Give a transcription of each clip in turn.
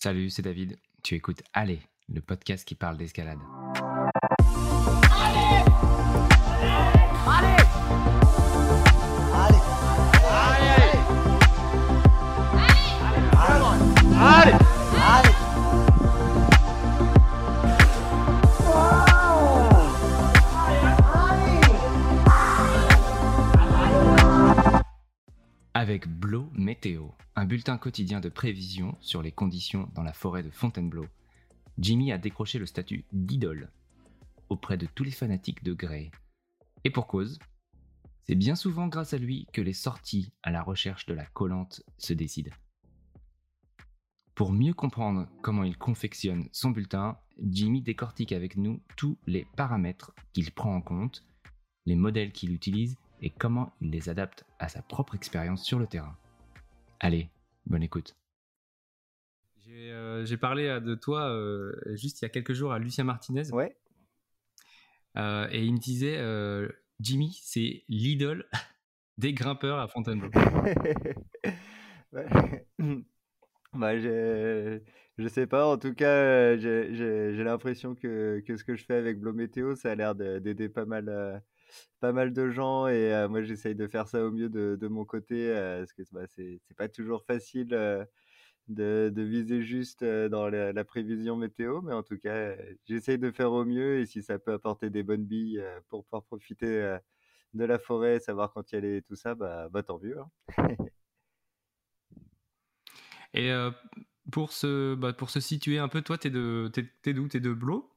Salut, c'est David. Tu écoutes Allez, le podcast qui parle d'escalade. Avec Blo Météo, un bulletin quotidien de prévision sur les conditions dans la forêt de Fontainebleau, Jimmy a décroché le statut d'idole auprès de tous les fanatiques de Grey. Et pour cause, c'est bien souvent grâce à lui que les sorties à la recherche de la collante se décident. Pour mieux comprendre comment il confectionne son bulletin, Jimmy décortique avec nous tous les paramètres qu'il prend en compte, les modèles qu'il utilise et comment il les adapte à sa propre expérience sur le terrain. Allez, bonne écoute. J'ai euh, parlé euh, de toi euh, juste il y a quelques jours à Lucien Martinez. Ouais. et il me disait, Jimmy, c'est l'idole des grimpeurs à Fontainebleau. bah, je, je sais pas, en tout cas, j'ai l'impression que, que, ce que je fais avec Blo Météo, ça a l'air d'aider pas mal pas mal de gens et moi j'essaye de faire ça au mieux de, de mon côté parce que bah, c'est pas toujours facile de, de, viser juste dans la, prévision météo, mais en tout cas j'essaye de faire au mieux et si ça peut apporter des bonnes billes pour pouvoir profiter de la forêt, savoir quand y aller et tout ça, bah, bah tant mieux. Hein. et pour, se, bah, pour se situer un peu, toi, t'es d'où? T'es de Blo?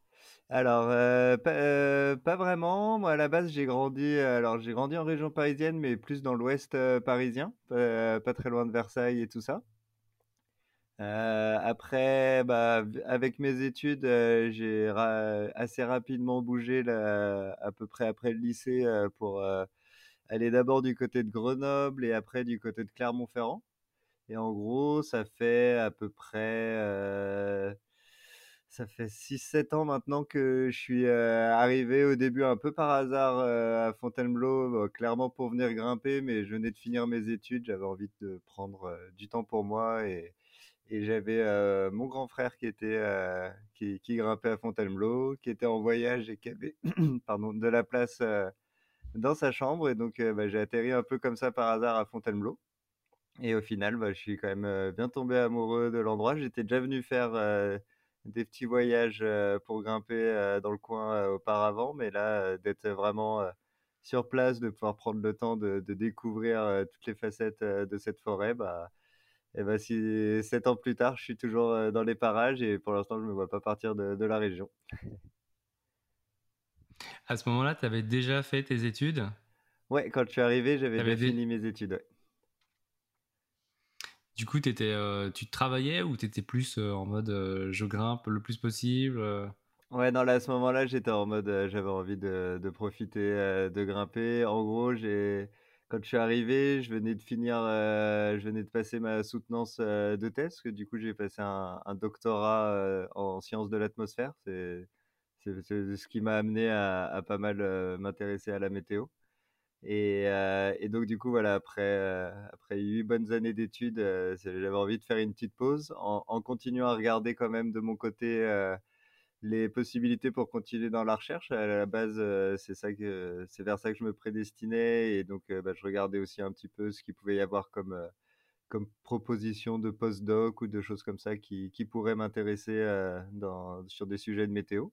Alors, euh, euh, pas, vraiment. Moi, à la base, j'ai grandi, alors j'ai grandi en région parisienne, mais plus dans l'ouest euh, parisien, pas, très loin de Versailles et tout ça. après, bah, avec mes études, j'ai assez rapidement bougé à peu près après le lycée pour aller d'abord du côté de Grenoble et après du côté de Clermont-Ferrand. Et en gros, ça fait à peu près ça fait 6-7 ans maintenant que je suis arrivé au début un peu par hasard à Fontainebleau, clairement pour venir grimper, mais je venais de finir mes études, j'avais envie de prendre du temps pour moi et, j'avais mon grand frère qui était qui, grimpait à Fontainebleau, qui était en voyage et qui avait pardon, de la place dans sa chambre et donc bah, j'ai atterri un peu comme ça par hasard à Fontainebleau. Et au final, bah, je suis quand même bien tombé amoureux de l'endroit. J'étais déjà venu faire des petits voyages pour grimper dans le coin auparavant, mais là, d'être vraiment sur place, de pouvoir prendre le temps de, découvrir toutes les facettes de cette forêt, bah, et bah, si sept ans plus tard, je suis toujours dans les parages et pour l'instant, je ne me vois pas partir de, la région. À ce moment-là, tu avais déjà fait tes études? Ouais, quand je suis arrivé, j'avais déjà fini mes études. Du coup, étais, euh, tu travaillais ou tu étais plus euh, en mode euh, je grimpe le plus possible Ouais, non, là, à ce moment-là, j'étais en mode j'avais envie de, profiter de grimper. En gros, quand je suis arrivé, je venais de finir, je venais de passer ma soutenance de thèse, que du coup, j'ai passé un, doctorat en sciences de l'atmosphère. C'est ce qui m'a amené à pas mal m'intéresser à la météo. Et, euh, et, donc, du coup, voilà, après, euh, après bonnes années d'études, euh, j'avais envie de faire une petite pause en, continuant à regarder quand même de mon côté les possibilités pour continuer dans la recherche. À la base, c'est ça que c'est vers ça que je me prédestinais et donc bah, je regardais aussi un petit peu ce qu'il pouvait y avoir comme comme proposition de postdoc ou de choses comme ça qui, qui pourraient m'intéresser sur des sujets de météo.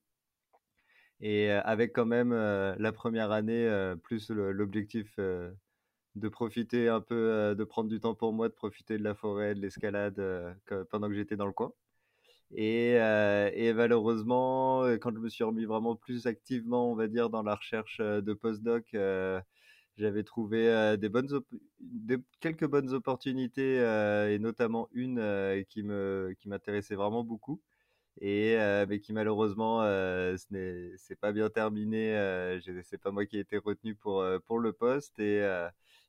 Et avec quand même la première année, plus l'objectif de profiter un peu, de prendre du temps pour moi, de profiter de la forêt, de l'escalade pendant que j'étais dans le coin. Et, et, malheureusement, quand je me suis remis vraiment plus activement, on va dire, dans la recherche de postdoc, j'avais trouvé des bonnes quelques bonnes opportunités et notamment une qui me qui m'intéressait vraiment beaucoup et mais qui malheureusement ce n'est c'est pas bien terminé euh, c'est pas moi qui ai été retenu pour pour le poste et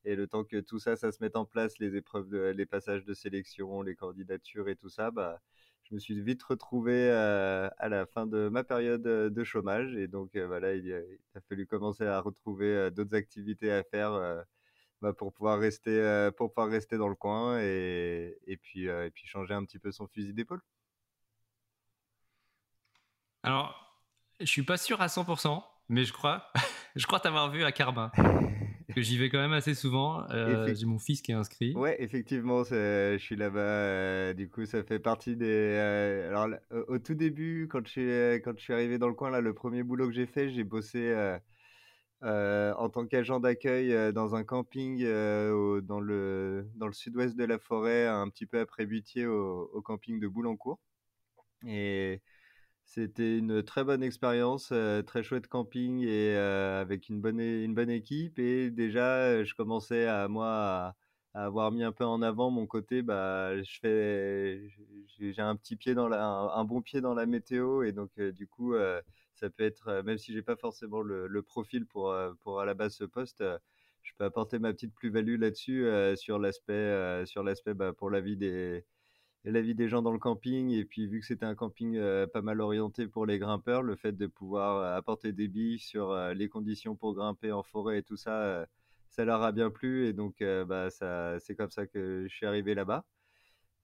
et le temps que tout ça ça se mette en place les épreuves de, les passages de sélection les candidatures et tout ça bah je me suis vite retrouvé à la fin de ma période de chômage et donc voilà il, a fallu commencer à retrouver d'autres activités à faire bah, pour pouvoir rester pour pouvoir rester dans le coin et, et puis et puis changer un petit peu son fusil d'épaule Alors, je suis pas sûr à 100%, mais je crois, je crois t'avoir vu à Karma. que j'y vais quand même assez souvent. Euh, j'ai mon fils qui est inscrit. Ouais, effectivement, je suis là-bas. Euh, du coup, ça fait partie des. Euh, alors, au, tout début, quand je, suis, quand je suis arrivé dans le coin, là, le premier boulot que j'ai fait, j'ai bossé en tant qu'agent d'accueil dans un camping dans le, dans le sud-ouest de la forêt, un petit peu après Butier, au, au camping de Boulancourt. Et c'était une très bonne expérience, très chouette camping et avec une bonne, une bonne équipe. Et déjà, je commençais à moi à, avoir mis un peu en avant mon côté. Bah, je fais, j'ai un petit pied dans la, un, bon pied dans la météo et donc du coup, ça peut être, même si j'ai pas forcément le, profil pour pour à la base ce poste, je peux apporter ma petite plus-value là-dessus sur l'aspect, sur l'aspect bah, pour la vie des la vie des gens dans le camping. Et puis, vu que c'était un camping pas mal orienté pour les grimpeurs, le fait de pouvoir apporter des billes sur les conditions pour grimper en forêt et tout ça, ça leur a bien plu. Et donc, bah, ça, c'est comme ça que je suis arrivé là-bas.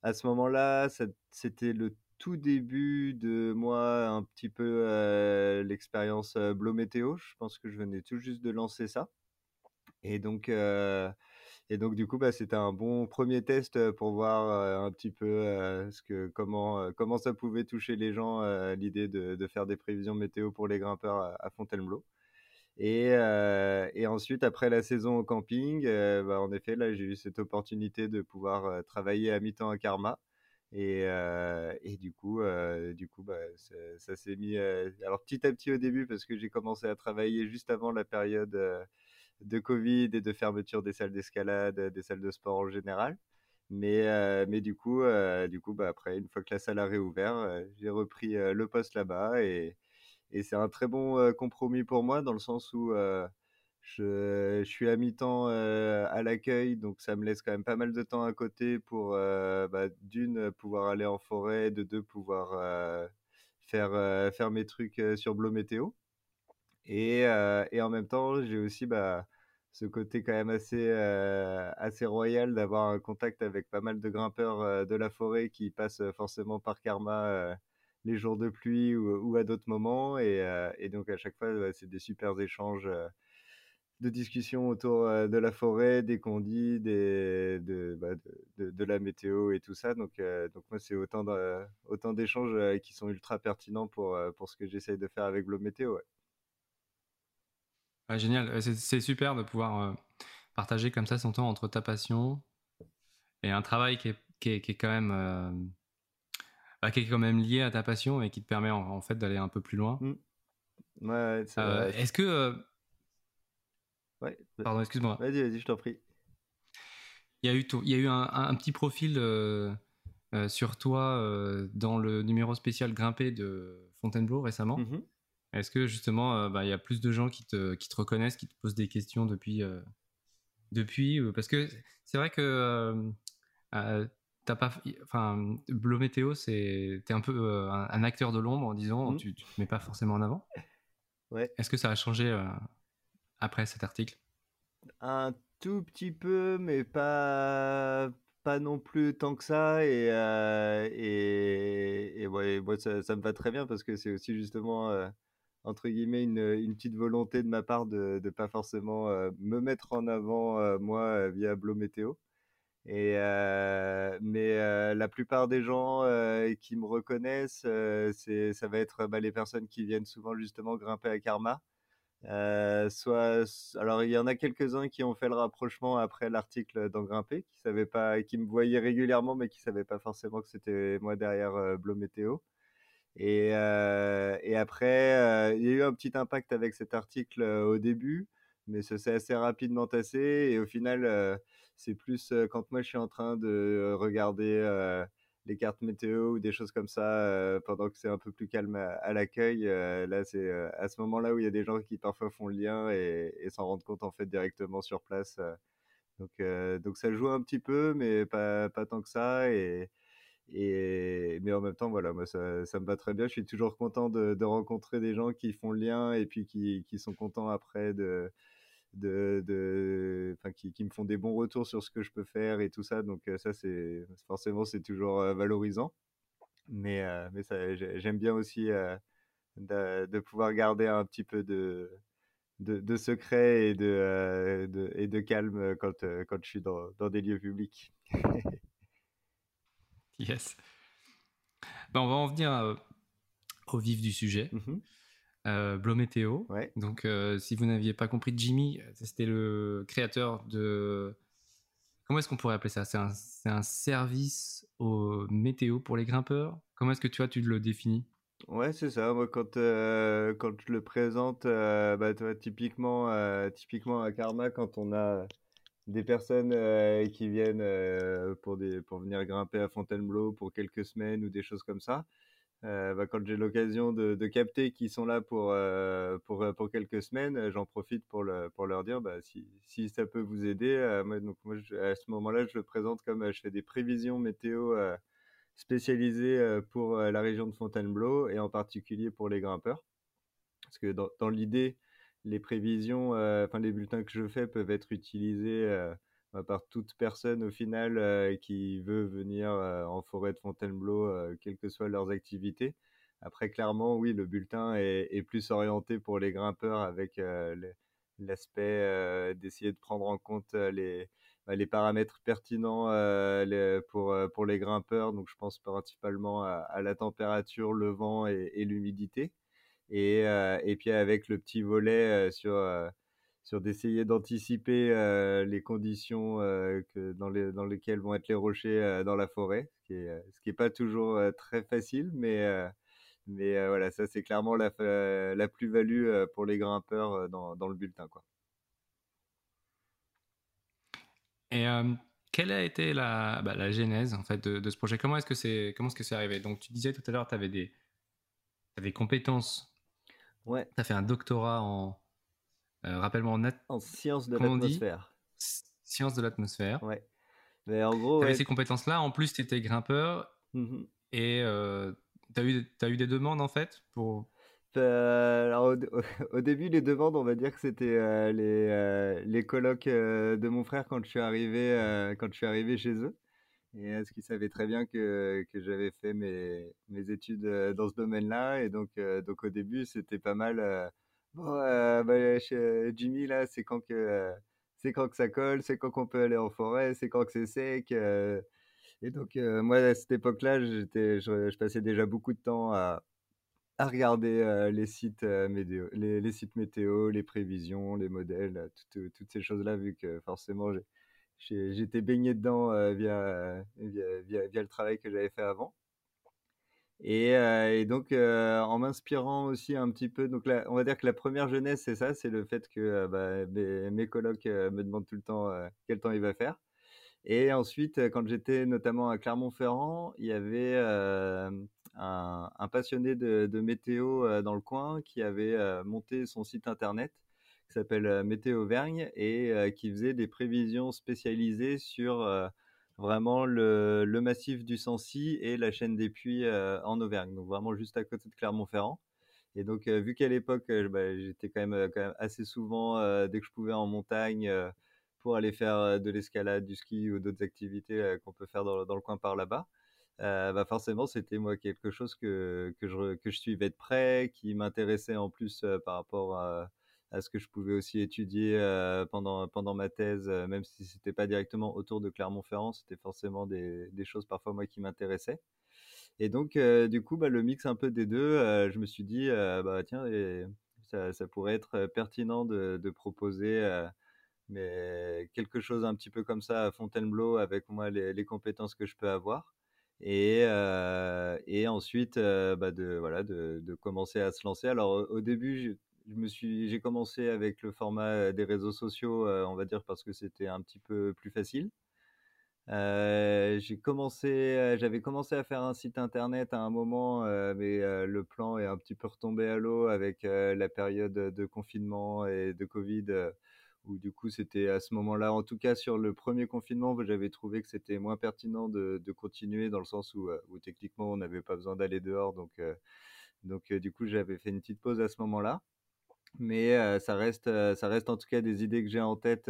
À ce moment-là, c'était le tout début de moi, un petit peu l'expérience Blow Météo. Je pense que je venais tout juste de lancer ça. Et donc, et donc, du coup, bah, c'était un bon premier test pour voir un petit peu ce que, comment, comment ça pouvait toucher les gens, l'idée de, de, faire des prévisions météo pour les grimpeurs à, Fontainebleau. Et, et, ensuite, après la saison au camping, bah, en effet, là, j'ai eu cette opportunité de pouvoir travailler à mi-temps à Karma. Et, et, du coup, du coup bah, ça, s'est mis. alors, petit à petit au début, parce que j'ai commencé à travailler juste avant la période de Covid et de fermeture des salles d'escalade, des salles de sport en général. Mais, euh, mais du coup, euh, du coup bah, après, une fois que la salle a réouvert, euh, j'ai repris le poste là-bas et, et c'est un très bon compromis pour moi dans le sens où je, je, suis à mi-temps à l'accueil, donc ça me laisse quand même pas mal de temps à côté pour, bah, d'une, pouvoir aller en forêt, de deux, pouvoir faire, faire mes trucs sur Blo Météo. Et, et, en même temps, j'ai aussi bah, ce côté quand même assez, assez royal d'avoir un contact avec pas mal de grimpeurs de la forêt qui passent forcément par Karma les jours de pluie ou, à d'autres moments. Et, donc à chaque fois, c'est des super échanges de discussions autour de la forêt, des condits, des, de, bah, de, de, la météo et tout ça. Donc, donc moi, c'est autant, autant d'échanges qui sont ultra pertinents pour, pour ce que j'essaye de faire avec Globe Météo. Génial, c'est super de pouvoir partager comme ça son temps entre ta passion et un travail qui est, qui est, qui est quand même bah, qui est quand même lié à ta passion et qui te permet en, fait d'aller un peu plus loin. Mmh. Ouais, Est-ce que Ouais. Pardon, excuse-moi. Vas-y, vas-y, je t'en prie. Il y a eu, il y a eu un, petit profil sur toi dans le numéro spécial Grimpé de Fontainebleau récemment. Mmh est-ce que justement, euh, bah, il y a plus de gens qui te, qui te reconnaissent, qui te posent des questions depuis, euh, depuis Parce que c'est vrai que euh, t'as pas, enfin, Bleu Météo, c'est, t'es un peu un, acteur de l'ombre, disons, mmh. tu, tu te mets pas forcément en avant. Ouais. Est-ce que ça a changé après cet article? Un tout petit peu, mais pas pas non plus tant que ça et et, et ouais, moi ça, ça, me va très bien parce que c'est aussi justement entre guillemets une, une, petite volonté de ma part de ne pas forcément euh, me mettre en avant euh, moi euh, via Blo Météo. Et mais la plupart des gens qui me reconnaissent, c'est ça va être bah, les personnes qui viennent souvent justement grimper à Karma. soit alors il y en a quelques-uns qui ont fait le rapprochement après l'article dans Grimper, qui savaient pas, qui me voyaient régulièrement mais qui savaient pas forcément que c'était moi derrière Blo Météo. Et, et après, il y a eu un petit impact avec cet article au début, mais ça s'est assez rapidement tassé. Et au final, c'est plus quand moi je suis en train de regarder les cartes météo ou des choses comme ça pendant que c'est un peu plus calme à, l'accueil. là, c'est à ce moment-là où il y a des gens qui parfois font le lien et, et s'en rendent compte en fait directement sur place. donc, donc ça joue un petit peu, mais pas, pas tant que ça. Et, et, mais en même temps, voilà, moi, ça, me va très bien. Je suis toujours content de, rencontrer des gens qui font le lien et puis qui, sont contents après de, de, de qui, me font des bons retours sur ce que je peux faire et tout ça. Donc, ça, c'est forcément, c'est toujours valorisant. Mais, mais j'aime bien aussi de, pouvoir garder un petit peu de, de, secret et de, et de calme quand, quand je suis dans, des lieux publics. yes. Ben, on va en venir au vif du sujet. Euh, Blométéo. Donc, euh, si vous n'aviez pas compris, Jimmy, c'était le créateur de. Comment est-ce qu'on pourrait appeler ça? C'est un, un, service au météo pour les grimpeurs? Comment est-ce que tu vois, tu le définis? Ouais, c'est ça. Moi, quand, euh, quand je le présente, euh, bah, typiquement, typiquement à Karma, quand on a des personnes qui viennent pour, des, pour venir grimper à Fontainebleau pour quelques semaines ou des choses comme ça, bah, quand j'ai l'occasion de, capter qu'ils sont là pour, pour, pour, quelques semaines, j'en profite pour, le, pour leur dire bah, si, si, ça peut vous aider. moi, donc, moi, à ce moment-là, je le présente comme je fais des prévisions météo spécialisées pour la région de Fontainebleau et en particulier pour les grimpeurs. Parce que dans l'idée, les prévisions, enfin les bulletins que je fais peuvent être utilisés par toute personne au final euh, qui veut venir euh, en forêt de Fontainebleau, euh, quelles que soient leurs activités. Après, clairement, oui, le bulletin est, plus orienté pour les grimpeurs avec l'aspect d'essayer de prendre en compte les, bah, les paramètres pertinents pour les grimpeurs. Donc, je pense principalement à, la température, le vent et, l'humidité. Et, et, puis avec le petit volet sur sur d'essayer d'anticiper les conditions que dans, les, dans lesquelles vont être les rochers dans la forêt, ce qui est, ce qui est pas toujours très facile, mais, mais voilà, ça c'est clairement la, la plus-value pour les grimpeurs dans, dans, le bulletin. Quoi. Et quelle a été la, bah, la genèse en fait de, ce projet? Comment est-ce que c'est comment est-ce que arrivé? Donc tu disais tout à l'heure, tu avais des, des compétences. Ouais. Tu as fait un doctorat en, euh, rappelle-moi en, en sciences de l'atmosphère. Sciences de l'atmosphère. Ouais. Mais en gros. Tu avais ces compétences-là. En plus, tu étais grimpeur. Mmh et euh, tu as, eu, as eu des demandes en fait pour. Euh, alors, au, début, les demandes, on va dire que c'était les, les colocs de mon frère quand je suis arrivé, quand je suis arrivé chez eux. Et est-ce qu'ils savaient très bien que, que j'avais fait mes, mes études dans ce domaine-là. Et donc, donc au début, c'était pas mal Bon, euh, bah, chez Jimmy, là, c'est quand que euh, quand que ça colle, c'est quand qu'on peut aller en forêt, c'est quand que c'est sec. Euh. et donc, moi, à cette époque-là, je, passais déjà beaucoup de temps à, à regarder les sites météo, les, les, sites météo, les prévisions, les modèles, toutes, toutes ces choses-là, vu que forcément, j'étais baigné dedans via, via, le travail que j'avais fait avant. Et, euh, donc, euh, en m'inspirant aussi un petit peu, donc là, on va dire que la première jeunesse, c'est ça, c'est le fait que euh, bah, mes, mes, colocs me demandent tout le temps quel temps il va faire. Et ensuite, quand j'étais notamment à Clermont-Ferrand, il y avait un, passionné de météo dans le coin qui avait monté son site internet qui s'appelle Météo Vergne et qui faisait des prévisions spécialisées sur vraiment le, massif du Sancy et la chaîne des Puits en Auvergne, donc vraiment juste à côté de Clermont-Ferrand. Et donc, vu qu'à l'époque, bah, j'étais quand même, assez souvent, dès que je pouvais, en montagne pour aller faire de l'escalade, du ski ou d'autres activités qu'on peut faire dans, dans, le coin par là-bas, bah forcément, c'était moi quelque chose que, que, je, que je suivais de près, qui m'intéressait en plus par rapport à à ce que je pouvais aussi étudier euh, pendant, pendant ma thèse, euh, même si c'était pas directement autour de Clermont-Ferrand, c'était forcément des, des, choses parfois moi qui m'intéressaient. Et donc, euh, du coup, bah, le mix un peu des deux, je me suis dit, bah, tiens, ça, ça, pourrait être pertinent de, de proposer mais quelque chose un petit peu comme ça à Fontainebleau avec moi les, les compétences que je peux avoir. Et, et ensuite, bah de, voilà, de, de, commencer à se lancer. Alors, au début, je me suis, j'ai commencé avec le format des réseaux sociaux, on va dire parce que c'était un petit peu plus facile. J'ai commencé, j'avais commencé à faire un site internet à un moment, mais le plan est un petit peu retombé à l'eau avec la période de confinement et de Covid, où du coup c'était à ce moment-là, en tout cas sur le premier confinement, j'avais trouvé que c'était moins pertinent de, de, continuer dans le sens où, où techniquement on n'avait pas besoin d'aller dehors, donc donc du coup j'avais fait une petite pause à ce moment-là mais ça reste ça reste en tout cas des idées que j'ai en tête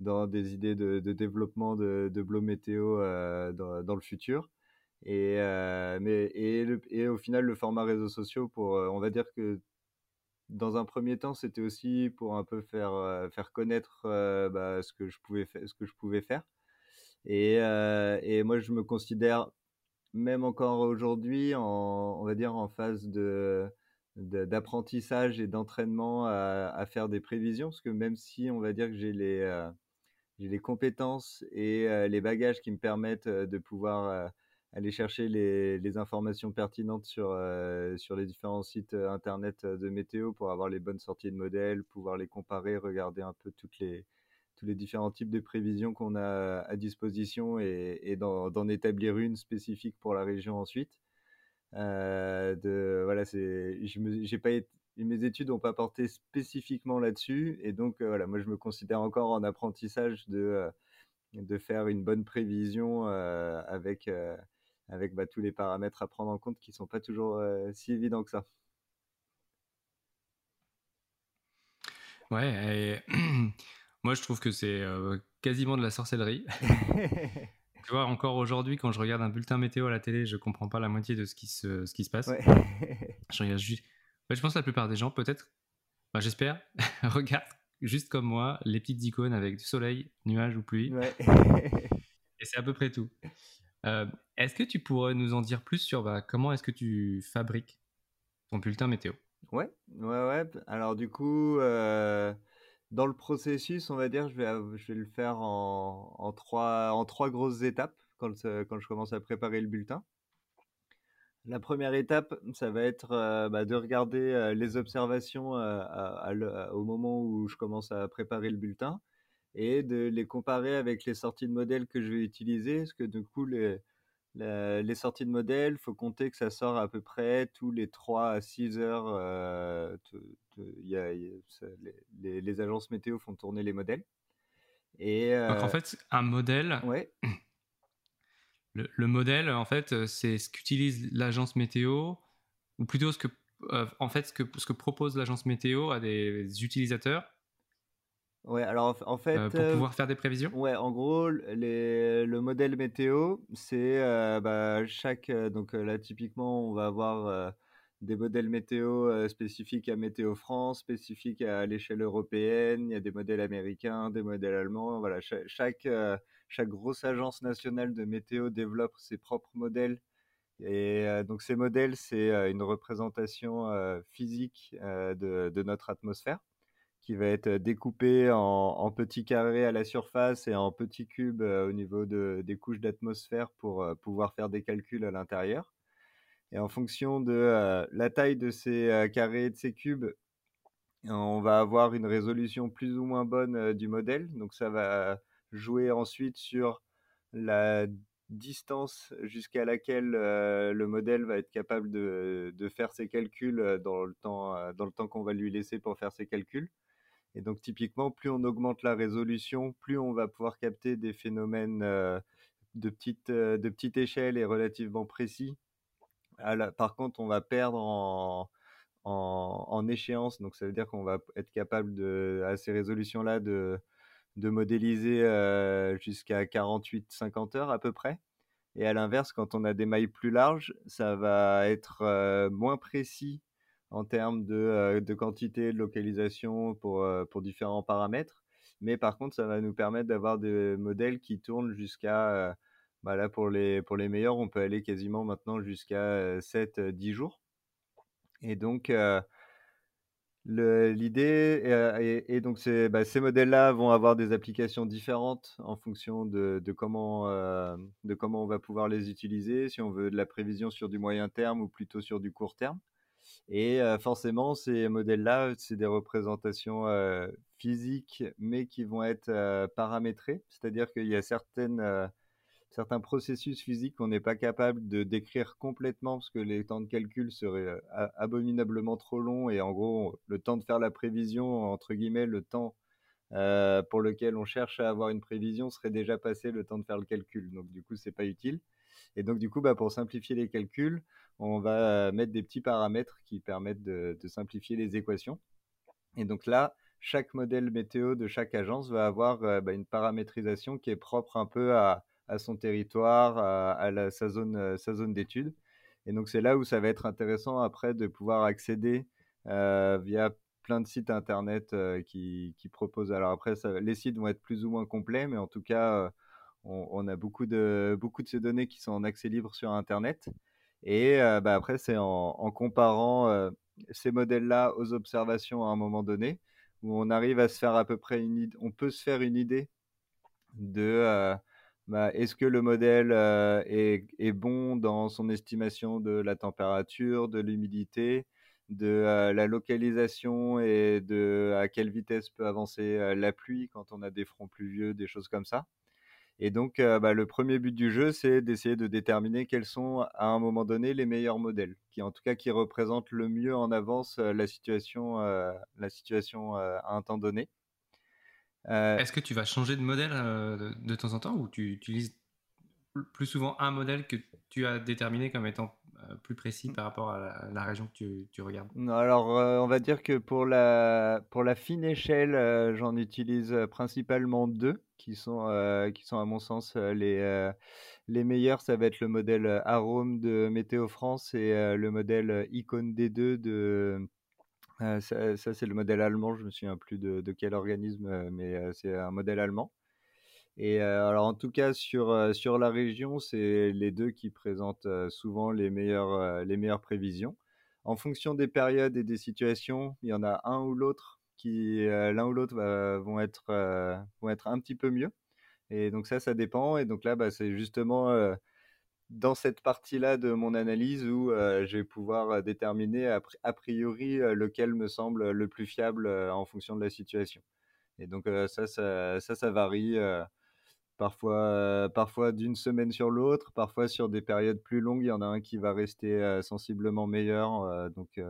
dans des idées de, développement de, de Météo dans, dans, le futur Et, mais, et, et, au final, le format réseaux sociaux, pour, on va dire que dans un premier temps, c'était aussi pour un peu faire, faire connaître bah, ce, que je pouvais ce que je pouvais faire. Et, et moi, je me considère même encore aujourd'hui, on va dire en phase de d'apprentissage et d'entraînement à, faire des prévisions, parce que même si on va dire que j'ai les, j'ai les compétences et les bagages qui me permettent de pouvoir aller chercher les, les, informations pertinentes sur, sur les différents sites internet de météo pour avoir les bonnes sorties de modèles, pouvoir les comparer, regarder un peu toutes les, tous les différents types de prévisions qu'on a à disposition et, et d'en établir une spécifique pour la région ensuite. Euh, de, voilà, c'est, j'ai pas mes études n'ont pas porté spécifiquement là-dessus et donc euh, voilà, moi je me considère encore en apprentissage de, euh, de faire une bonne prévision avec, avec bah, tous les paramètres à prendre en compte qui sont pas toujours si évidents que ça. Ouais, et Moi, je trouve que c'est euh, quasiment de la sorcellerie. tu vois, encore aujourd'hui, quand je regarde un bulletin météo à la télé, je comprends pas la moitié de ce qui se, ce qui se passe. je regarde juste. je pense que la plupart des gens, peut-être, bah, j'espère, regardent juste comme moi les petites icônes avec du soleil, nuages ou pluie. Et c'est à peu près tout. Euh, est-ce que tu pourrais nous en dire plus sur bah, comment est-ce que tu fabriques ton bulletin météo? Ouais, ouais, ouais. Alors du coup, euh, dans le processus, on va dire, je vais, je vais le faire en, trois, grosses étapes quand, euh, je commence à préparer le bulletin. La première étape, ça va être euh, bah, de regarder euh, les observations au moment où je commence à préparer le bulletin et de les comparer avec les sorties de modèles que je vais utiliser, parce que du coup, les, les sorties de modèles, faut compter que ça sort à peu près tous les 3 à 6 heures. Euh, y a, les, les, agences météo font tourner les modèles. Et, Donc en fait, un modèle. Ouais. Le, le, modèle, en fait, c'est ce qu'utilise l'agence météo, ou plutôt ce que, en fait, ce que, ce que propose l'agence météo à des utilisateurs Ouais, alors en fait. Euh, pour pouvoir faire des prévisions? Ouais, en gros, les, le modèle météo, c'est euh, bah, chaque. Euh, donc là, typiquement, on va avoir des modèles météo spécifiques à Météo France, spécifiques à l'échelle européenne. Il y a des modèles américains, des modèles allemands. Voilà, chaque, chaque, grosse agence nationale de météo développe ses propres modèles. Et donc, ces modèles, c'est une représentation physique de, de notre atmosphère qui va être découpé en, petits carrés à la surface et en petits cubes au niveau de, des couches d'atmosphère pour pouvoir faire des calculs à l'intérieur. Et en fonction de la taille de ces carrés et de ces cubes, on va avoir une résolution plus ou moins bonne du modèle. Donc ça va jouer ensuite sur la distance jusqu'à laquelle le modèle va être capable de, de, faire ses calculs dans le temps, dans le temps qu'on va lui laisser pour faire ses calculs. Et donc typiquement, plus on augmente la résolution, plus on va pouvoir capter des phénomènes euh, de, petite, euh, de petite échelle et relativement précis. par contre, on va perdre en, en, échéance, donc ça veut dire qu'on va être capable de, à ces résolutions-là de, de modéliser euh, jusqu'à 48-50 heures à peu près. Et à l'inverse, quand on a des mailles plus larges, ça va être moins précis en termes de, euh, de, quantité, de localisation pour, euh, pour différents paramètres. Mais par contre, ça va nous permettre d'avoir des modèles qui tournent jusqu'à, euh, bah là pour les, pour les meilleurs, on peut aller quasiment maintenant jusqu'à 7-10 jours. Et donc, L'idée et, donc bah, ces modèles-là vont avoir des applications différentes en fonction de, de comment, de comment on va pouvoir les utiliser, si on veut de la prévision sur du moyen terme ou plutôt sur du court terme. Et forcément, ces modèles-là, c'est des représentations physiques, mais qui vont être paramétrées. C'est-à-dire qu'il y a certaines, certains processus physiques qu'on n'est pas capable de décrire complètement parce que les temps de calcul seraient abominablement trop longs. Et en gros, le temps de faire la prévision, entre guillemets, le temps pour lequel on cherche à avoir une prévision serait déjà passé le temps de faire le calcul. Donc du coup, c'est pas utile. Et donc du coup, bah, pour simplifier les calculs, on va mettre des petits paramètres qui permettent de, simplifier les équations. Et donc là, chaque modèle météo de chaque agence va avoir euh, bah, une paramétrisation qui est propre un peu à, son territoire, à, sa zone, sa zone d'études. Et donc c'est là où ça va être intéressant après de pouvoir accéder via plein de sites internet qui, proposent. Alors après, les sites vont être plus ou moins complets, mais en tout cas, on, a beaucoup de, beaucoup de ces données qui sont en accès libre sur Internet. Et bah, après, c'est en, comparant ces modèles-là aux observations à un moment donné, où on arrive à se faire à peu près une idée, on peut se faire une idée de bah, est-ce que le modèle est, est, bon dans son estimation de la température, de l'humidité, de la localisation et de à quelle vitesse peut avancer la pluie quand on a des fronts pluvieux, des choses comme ça? Et donc, bah, le premier but du jeu, c'est d'essayer de déterminer quels sont, à un moment donné, les meilleurs modèles, qui en tout cas qui représentent le mieux en avance la situation, la situation à un temps donné. Est-ce que tu vas changer de modèle de, temps en temps ou tu utilises plus souvent un modèle que tu as déterminé comme étant plus précis mmh. par rapport à la, région que tu, tu regardes? Alors, on va dire que pour la, pour la fine échelle, j'en utilise principalement deux qui sont, euh, qui sont à mon sens euh, les, euh, les meilleurs. Ça va être le modèle Arome de Météo France et le modèle Icon D2 de... ça, c'est le modèle allemand, je me souviens plus de, de quel organisme, mais c'est un modèle allemand. Et alors en tout cas sur, sur la région, c'est les deux qui présentent souvent les meilleures, les meilleures prévisions. En fonction des périodes et des situations, il y en a un ou l'autre qui l'un ou l'autre vont être vont être un petit peu mieux. Et donc ça, ça dépend. Et donc là, bah, c'est justement dans cette partie-là de mon analyse où je vais pouvoir déterminer a, priori lequel me semble le plus fiable en fonction de la situation. Et donc ça, ça, ça, varie parfois, parfois d'une semaine sur l'autre, parfois sur des périodes plus longues. Il y en a un qui va rester sensiblement meilleur. donc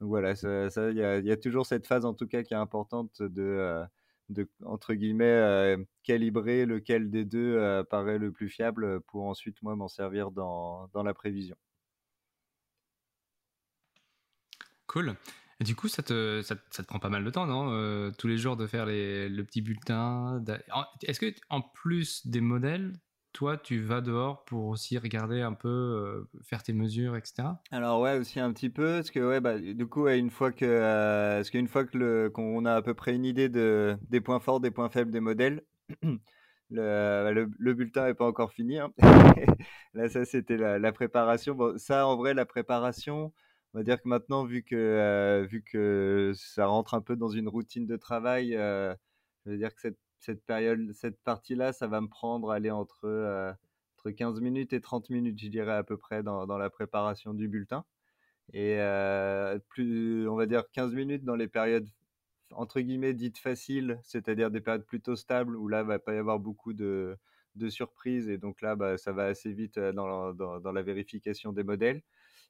donc voilà, il y, a, toujours cette phase en tout cas qui est importante de, de entre guillemets, calibrer lequel des deux paraît le plus fiable pour ensuite moi m'en servir dans, dans, la prévision. Cool. Du coup, ça te, ça, te, prend pas mal de temps, non Tous les jours de faire le petit bulletin. Est-ce que, en plus des modèles, toi, tu vas dehors pour aussi regarder un peu, euh, faire tes mesures, etc. Alors ouais, aussi un petit peu, parce que ouais, bah, du coup, une fois que, euh, parce qu'une fois que qu'on a à peu près une idée de, des points forts, des points faibles des modèles, le, le, bulletin n'est pas encore fini. Hein. Là, ça, c'était la, préparation. Bon, ça, en vrai, la préparation, on va dire que maintenant, vu que, euh, vu que ça rentre un peu dans une routine de travail, je veux dire que cette cette période, cette partie-là, ça va me prendre aller entre, euh, entre 15 minutes et 30 minutes, je dirais à peu près, dans, dans la préparation du bulletin. Et euh, plus, on va dire 15 minutes dans les périodes entre guillemets dites faciles, c'est-à-dire des périodes plutôt stables où là, il va pas y avoir beaucoup de, de surprises et donc là, bah, ça va assez vite euh, dans, dans la vérification des modèles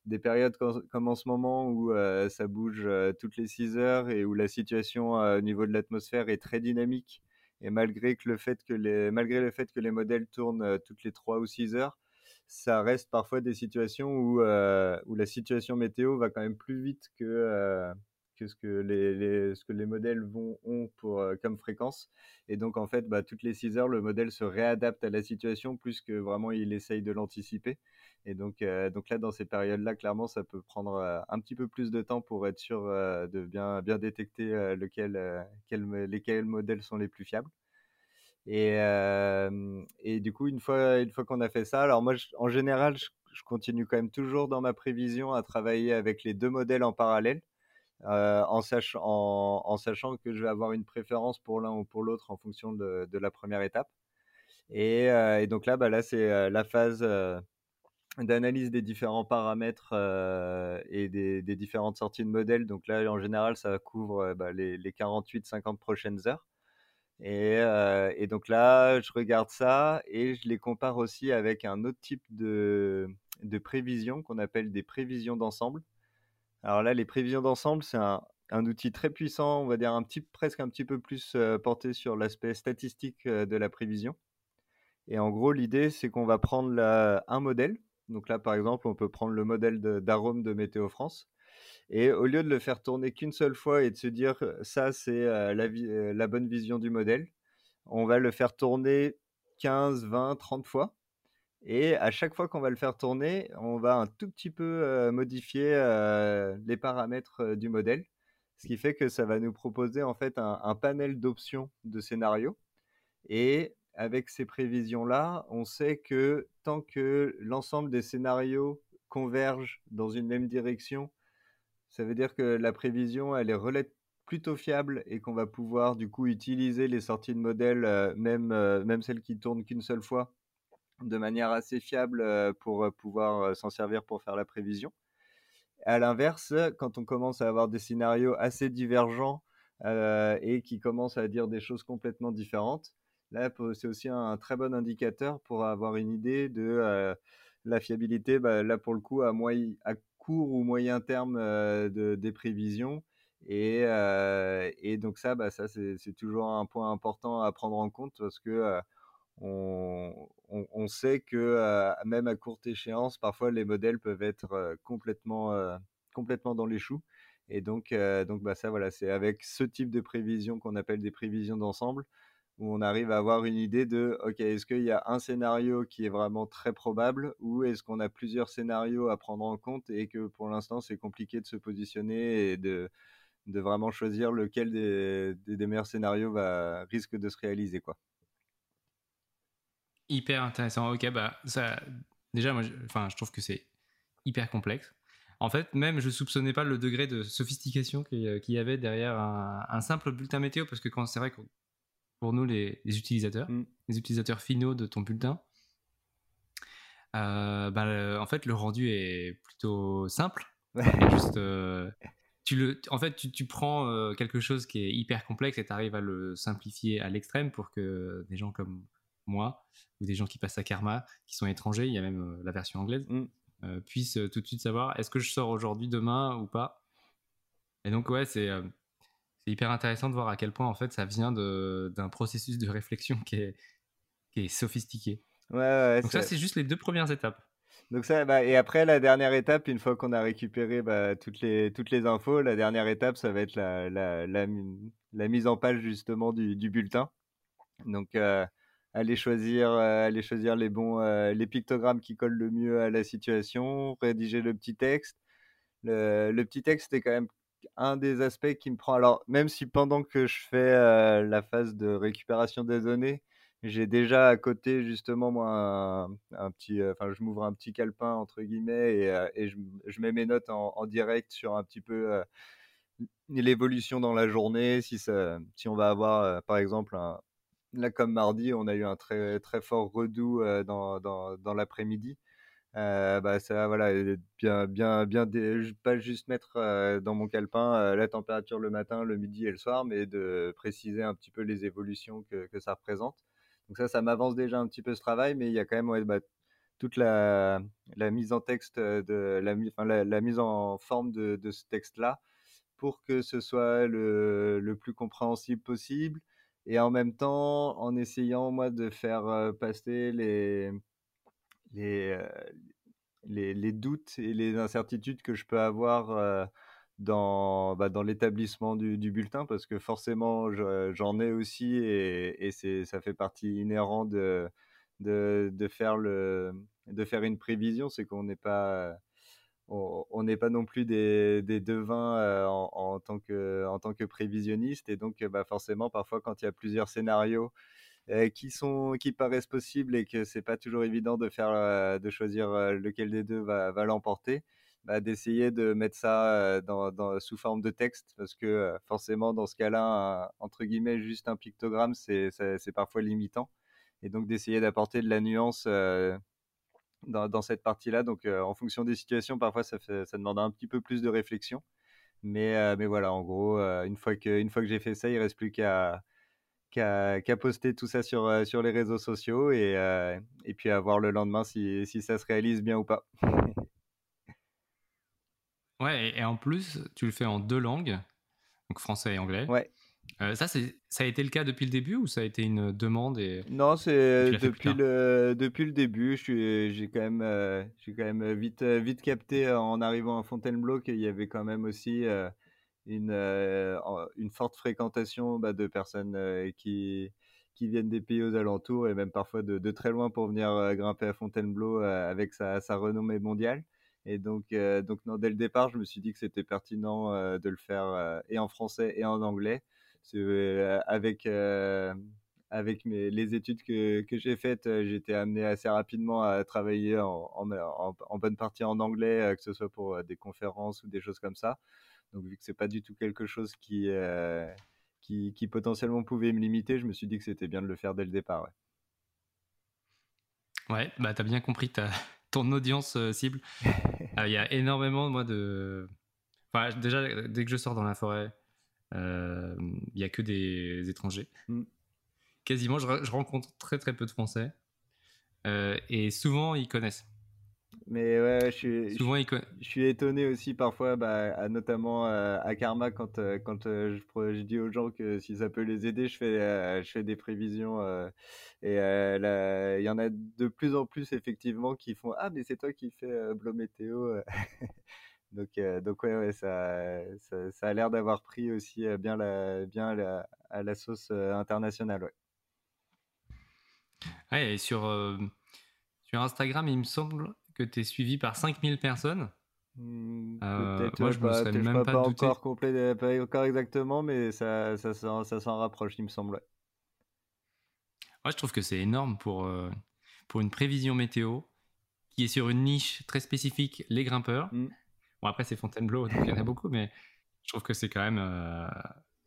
des périodes comme, en ce moment où ça bouge toutes les 6 heures et où la situation au niveau de l'atmosphère est très dynamique et malgré, que le, fait que les, malgré le fait que les modèles tournent euh, toutes les 3 ou 6 heures, ça reste parfois des situations où, euh, où la situation météo va quand même plus vite que, euh, que ce que les, ce que les modèles vont, ont pour, comme fréquence. Et donc, en fait, bah, toutes les 6 heures, le modèle se réadapte à la situation plus que vraiment il essaye de l'anticiper. Et donc, donc là, dans ces périodes-là, clairement, ça peut prendre un petit peu plus de temps pour être sûr de bien, détecter lequel, quel, lesquels modèles sont les plus fiables. Et, et du coup, une fois, une fois qu'on a fait ça, alors moi, en général, je, continue quand même toujours dans ma prévision à travailler avec les deux modèles en parallèle. en, sachant, en, sachant que je vais avoir une préférence pour l'un ou pour l'autre en fonction de, de, la première étape. Et, et donc là, bah là c'est la phase d'analyse des différents paramètres euh, et des, différentes sorties de modèles. Donc là, en général, ça couvre euh, bah, les, 48-50 prochaines heures. Euh, et, donc là, je regarde ça et je les compare aussi avec un autre type de, prévision qu'on appelle des prévisions d'ensemble. Alors là, les prévisions d'ensemble, c'est un, outil très puissant, on va dire un petit, presque un petit peu plus porté sur l'aspect statistique de la prévision. Et en gros, l'idée, c'est qu'on va prendre un modèle, donc là, par exemple, on peut prendre le modèle d'arôme de, Météo France. Et au lieu de le faire tourner qu'une seule fois et de se dire ça, c'est la, la, bonne vision du modèle, on va le faire tourner 15, 20, 30 fois. Et à chaque fois qu'on va le faire tourner, on va un tout petit peu modifier les paramètres du modèle, ce qui fait que ça va nous proposer en fait un, panel d'options de scénarios. Et avec ces prévisions-là, on sait que tant que l'ensemble des scénarios convergent dans une même direction, ça veut dire que la prévision, elle est plutôt fiable et qu'on va pouvoir du coup utiliser les sorties de modèles, même, même celles qui tournent qu'une seule fois, de manière assez fiable pour pouvoir s'en servir pour faire la prévision. À l'inverse, quand on commence à avoir des scénarios assez divergents et qui commencent à dire des choses complètement différentes, là, c'est aussi un, très bon indicateur pour avoir une idée de la fiabilité, bah, là pour le coup, à, à court ou moyen terme de, des prévisions. Et, donc ça, bah, ça c'est toujours un point important à prendre en compte parce que on, sait que même à courte échéance, parfois les modèles peuvent être complètement, complètement dans les choux. Et donc, donc bah ça, voilà, c'est avec ce type de prévision qu'on appelle des prévisions d'ensemble, où on arrive à avoir une idée de, OK, est-ce qu'il y a un scénario qui est vraiment très probable, ou est-ce qu'on a plusieurs scénarios à prendre en compte et que pour l'instant, c'est compliqué de se positionner et de, de vraiment choisir lequel des, des, meilleurs scénarios va, risque de se réaliser, quoi. Hyper intéressant. Ok, bah ça. Déjà, moi, je, je trouve que c'est hyper complexe. En fait, même je soupçonnais pas le degré de sophistication qu'il y avait derrière un, simple bulletin météo, parce que quand c'est vrai que pour nous, les, utilisateurs, mm. les utilisateurs finaux de ton bulletin, euh, bah, en fait, le rendu est plutôt simple. Juste, euh, tu le, en fait, tu, tu prends euh, quelque chose qui est hyper complexe et tu arrives à le simplifier à l'extrême pour que des gens comme moi, ou des gens qui passent à Karma, qui sont étrangers, il y a même la version anglaise, mm. puissent tout de suite savoir est-ce que je sors aujourd'hui, demain ou pas? Et donc, ouais, c'est hyper intéressant de voir à quel point en fait ça vient d'un processus de réflexion qui est, qui est sophistiqué. Ouais, ouais, donc ça, c'est juste les deux premières étapes. Donc ça, bah, et après la dernière étape, une fois qu'on a récupéré bah, toutes, les, toutes les infos, la dernière étape, ça va être la, la, la, mise en page justement du, du bulletin. Donc aller choisir, euh, aller choisir les bons, euh, les pictogrammes qui collent le mieux à la situation, rédiger le petit texte. Le, petit texte est quand même un des aspects qui me prend. Alors, même si pendant que je fais euh, la phase de récupération des données, j'ai déjà à côté justement moi un, petit, enfin je m'ouvre un petit calepin entre guillemets et, je, mets mes notes en, direct sur un petit peu l'évolution dans la journée, si ça, si on va avoir par exemple un, Là, comme mardi, on a eu un très, très fort redout dans, dans l'après-midi. Bah, ça, voilà, bien, bien, bien, pas juste mettre dans mon calepin la température le matin, le midi et le soir, mais de préciser un petit peu les évolutions que, que ça représente. Donc ça, ça m'avance déjà un petit peu ce travail, mais il y a quand même bah, toute la, la, mise en texte de la, mise en forme de, de ce texte-là pour que ce soit le, le plus compréhensible possible et en même temps en essayant moi de faire passer les les, les, les doutes et les incertitudes que je peux avoir dans, bah, dans l'établissement du, bulletin parce que forcément j'en ai aussi et, et c'est ça fait partie inhérente de, de, faire le de faire une prévision c'est qu'on n'est pas on n'est pas non plus des, devins euh, en, tant que, en tant que prévisionniste. Et donc, bah, forcément, parfois, quand il y a plusieurs scénarios euh, qui, sont, qui paraissent possibles et que c'est pas toujours évident de, faire, euh, de choisir lequel des deux va, l'emporter, bah, d'essayer de mettre ça dans, sous forme de texte. Parce que forcément, dans ce cas-là, entre guillemets, juste un pictogramme, c'est parfois limitant. Et donc, d'essayer d'apporter de la nuance dans, cette partie-là. Donc, euh, en fonction des situations, parfois, ça, ça demande un petit peu plus de réflexion. Mais, euh, mais voilà, en gros, euh, une fois que, que j'ai fait ça, il reste plus qu'à qu'à poster tout ça sur, sur les réseaux sociaux et, et puis à voir le lendemain si, si ça se réalise bien ou pas. ouais, et, en plus, tu le fais en deux langues, donc français et anglais. Ouais. Euh, ça, ça a été le cas depuis le début ou ça a été une demande et... Non, c'est depuis le, depuis le début. J'ai quand même, euh, j'ai quand même vite, vite capté euh, en arrivant à Fontainebleau qu'il y avait quand même aussi une, forte fréquentation bah, de personnes qui, qui viennent des pays aux alentours et même parfois de, très loin pour venir grimper à Fontainebleau avec sa, renommée mondiale. Et donc, donc non, dès le départ, je me suis dit que c'était pertinent de le faire et en français et en anglais. avec avec mes, les études que, que j'ai faites, été amené assez rapidement à travailler en, en, bonne partie en anglais, que ce soit pour des conférences ou des choses comme ça. Donc, vu que c'est pas du tout quelque chose qui, qui, qui, potentiellement pouvait me limiter, je me suis dit que c'était bien de le faire dès le départ. Ouais, ouais bah, tu as bien compris ta, ton audience cible. Ah, il y a énormément, moi, de. Enfin, déjà, dès que je sors dans la forêt, il n'y a que des étrangers. Mmh quasiment, je, rencontre très très peu de Français. Euh, et souvent, ils connaissent. Mais ouais, je suis, souvent, je, je suis étonné aussi parfois, bah, notamment euh, à Karma, quand, euh, quand je, je, dis aux gens que si ça peut les aider, je fais, je fais des prévisions. et il y en a de plus en plus, effectivement, qui font Ah, mais c'est toi qui fais Blo Météo. donc, donc ouais, ouais ça, ça, ça, a l'air d'avoir pris aussi bien, la, bien la, à la sauce internationale. Ouais. Ouais, et sur, euh, sur Instagram, il me semble que tu es suivi par 5000 personnes. Mmh, euh, moi, je me serais même pas, encore complet, pas encore exactement, mais ça, ça, ça, s'en rapproche, il me semble. Moi, je trouve que c'est énorme pour, euh, pour une prévision météo qui est sur une niche très spécifique, les grimpeurs. Mmh. Bon, après, c'est Fontainebleau, donc il y en a beaucoup, mais je trouve que c'est quand même,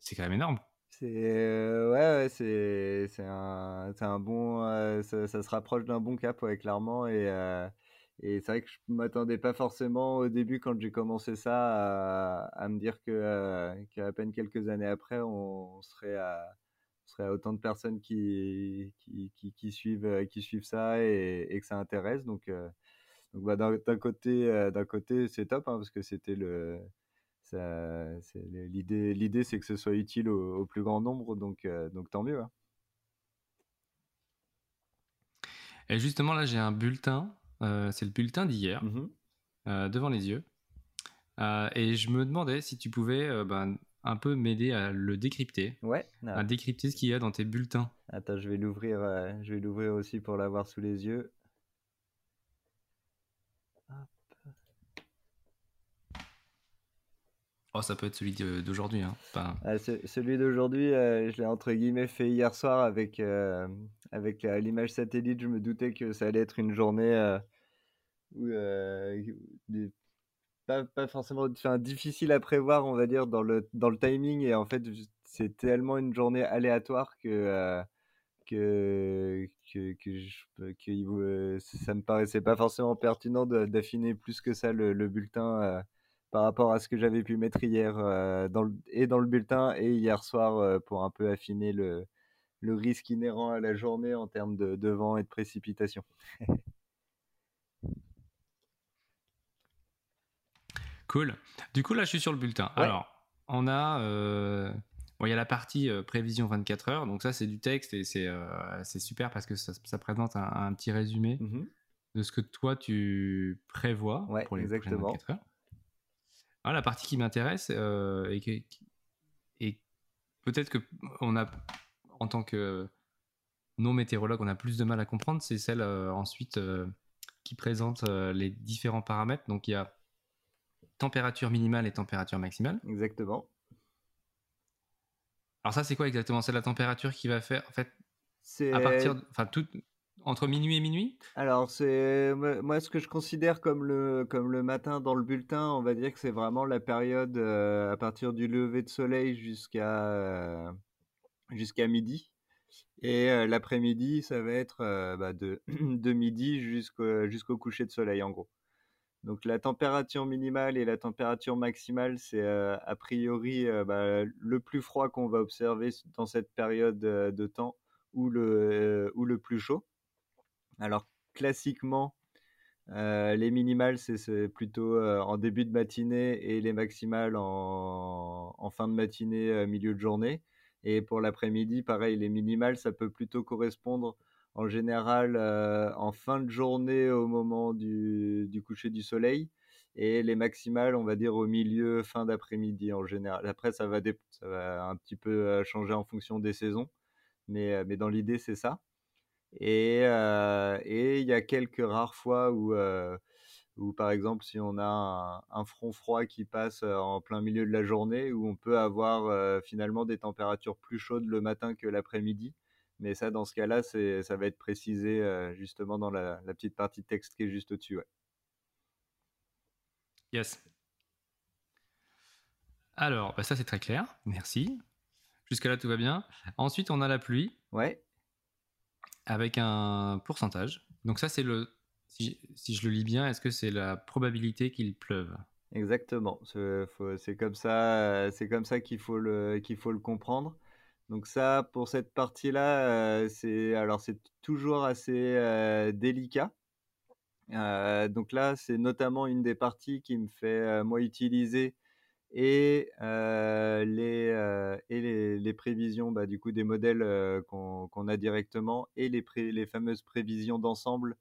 c'est quand même énorme. C'est ouais, c'est c'est un, un bon ça, se rapproche d'un bon cap ouais, clairement et et c'est vrai que je m'attendais pas forcément au début quand j'ai commencé ça à, me dire que qu'à peine quelques années après on, serait à serait autant de personnes qui qui, qui, suivent qui suivent ça et, que ça intéresse donc donc bah, d'un côté côté c'est top hein, parce que c'était le l'idée, l'idée, c'est que ce soit utile au, plus grand nombre, donc, euh, donc tant mieux. Hein. Et justement, là, j'ai un bulletin. Euh, c'est le bulletin d'hier, mmh euh, devant les yeux. et je me demandais si tu pouvais ben, un peu m'aider à le décrypter. Ouais. À décrypter ce qu'il y a dans tes bulletins. Attends, je vais l'ouvrir. je vais l'ouvrir aussi pour l'avoir sous les yeux. Oh, ça peut être celui d'aujourd'hui. Hein. Ah, celui d'aujourd'hui, euh, je l'ai entre guillemets fait hier soir avec, euh, avec l'image satellite. Je me doutais que ça allait être une journée euh, pas, pas, forcément difficile à prévoir, on va dire, dans le, dans le timing. Et en fait, c'est tellement une journée aléatoire que, que, que, que, ça me paraissait pas forcément pertinent d'affiner plus que ça le, le bulletin par rapport à ce que j'avais pu mettre hier euh, dans et dans le bulletin et hier soir euh, pour un peu affiner le, le, risque inhérent à la journée en termes de, vent et de précipitation. cool. Du coup, là, je suis sur le bulletin. Alors, on a. Euh, il y a la partie prévision 24 heures, donc ça c'est du texte et c'est super parce que ça, présente un, petit résumé mmh de ce que toi tu prévois pour les exactement. 24 heures. Ah, la partie qui m'intéresse euh, et, et peut-être que on a, en tant que non météorologue, on a plus de mal à comprendre, c'est celle euh, ensuite euh, qui présente les différents paramètres. Donc il y a température minimale et température maximale. Exactement. Alors ça c'est quoi exactement? C'est la température qui va faire en fait à partir, enfin tout, entre minuit et minuit? Alors, c'est moi ce que je considère comme le, comme le matin dans le bulletin, on va dire que c'est vraiment la période euh, à partir du lever de soleil jusqu'à euh, jusqu'à midi. Et euh, l'après-midi, ça va être bah, de, de midi jusqu'au jusqu'au coucher de soleil, en gros. Donc la température minimale et la température maximale, c'est a priori bah, le plus froid qu'on va observer dans cette période de temps ou le, ou le plus chaud. Alors, classiquement, euh, les minimales, c'est plutôt euh, en début de matinée et les maximales en, fin de matinée, euh, milieu de journée. Et pour l'après-midi, pareil, les minimales, ça peut plutôt correspondre en général en fin de journée au moment du, coucher du soleil. Et les maximales, on va dire au milieu, fin d'après-midi en général. Après, ça va, un petit peu changer en fonction des saisons. mais, mais dans l'idée, c'est ça. Et il y a quelques rares fois où, par exemple, si on a un, front froid qui passe en plein milieu de la journée, où on peut avoir finalement des températures plus chaudes le matin que l'après-midi. Mais ça, dans ce cas-là, ça va être précisé justement dans la, petite partie de texte qui est juste au-dessus. Yes. Alors, bah, ça c'est très clair, merci. Jusqu'à là, tout va bien. Ensuite, on a la pluie. Ouais. Avec un pourcentage. Donc ça, c'est le... Si, je le lis bien, est-ce que c'est la probabilité qu'il pleuve? Exactement. C'est comme ça, c'est comme ça qu'il faut le qu'il faut le comprendre. Donc ça, pour cette partie-là, c'est alors c'est toujours assez délicat. Donc là, c'est notamment une des parties qui me fait moi utiliser et les et les, prévisions bah, du coup des modèles qu'on a directement et les les fameuses prévisions d'ensemble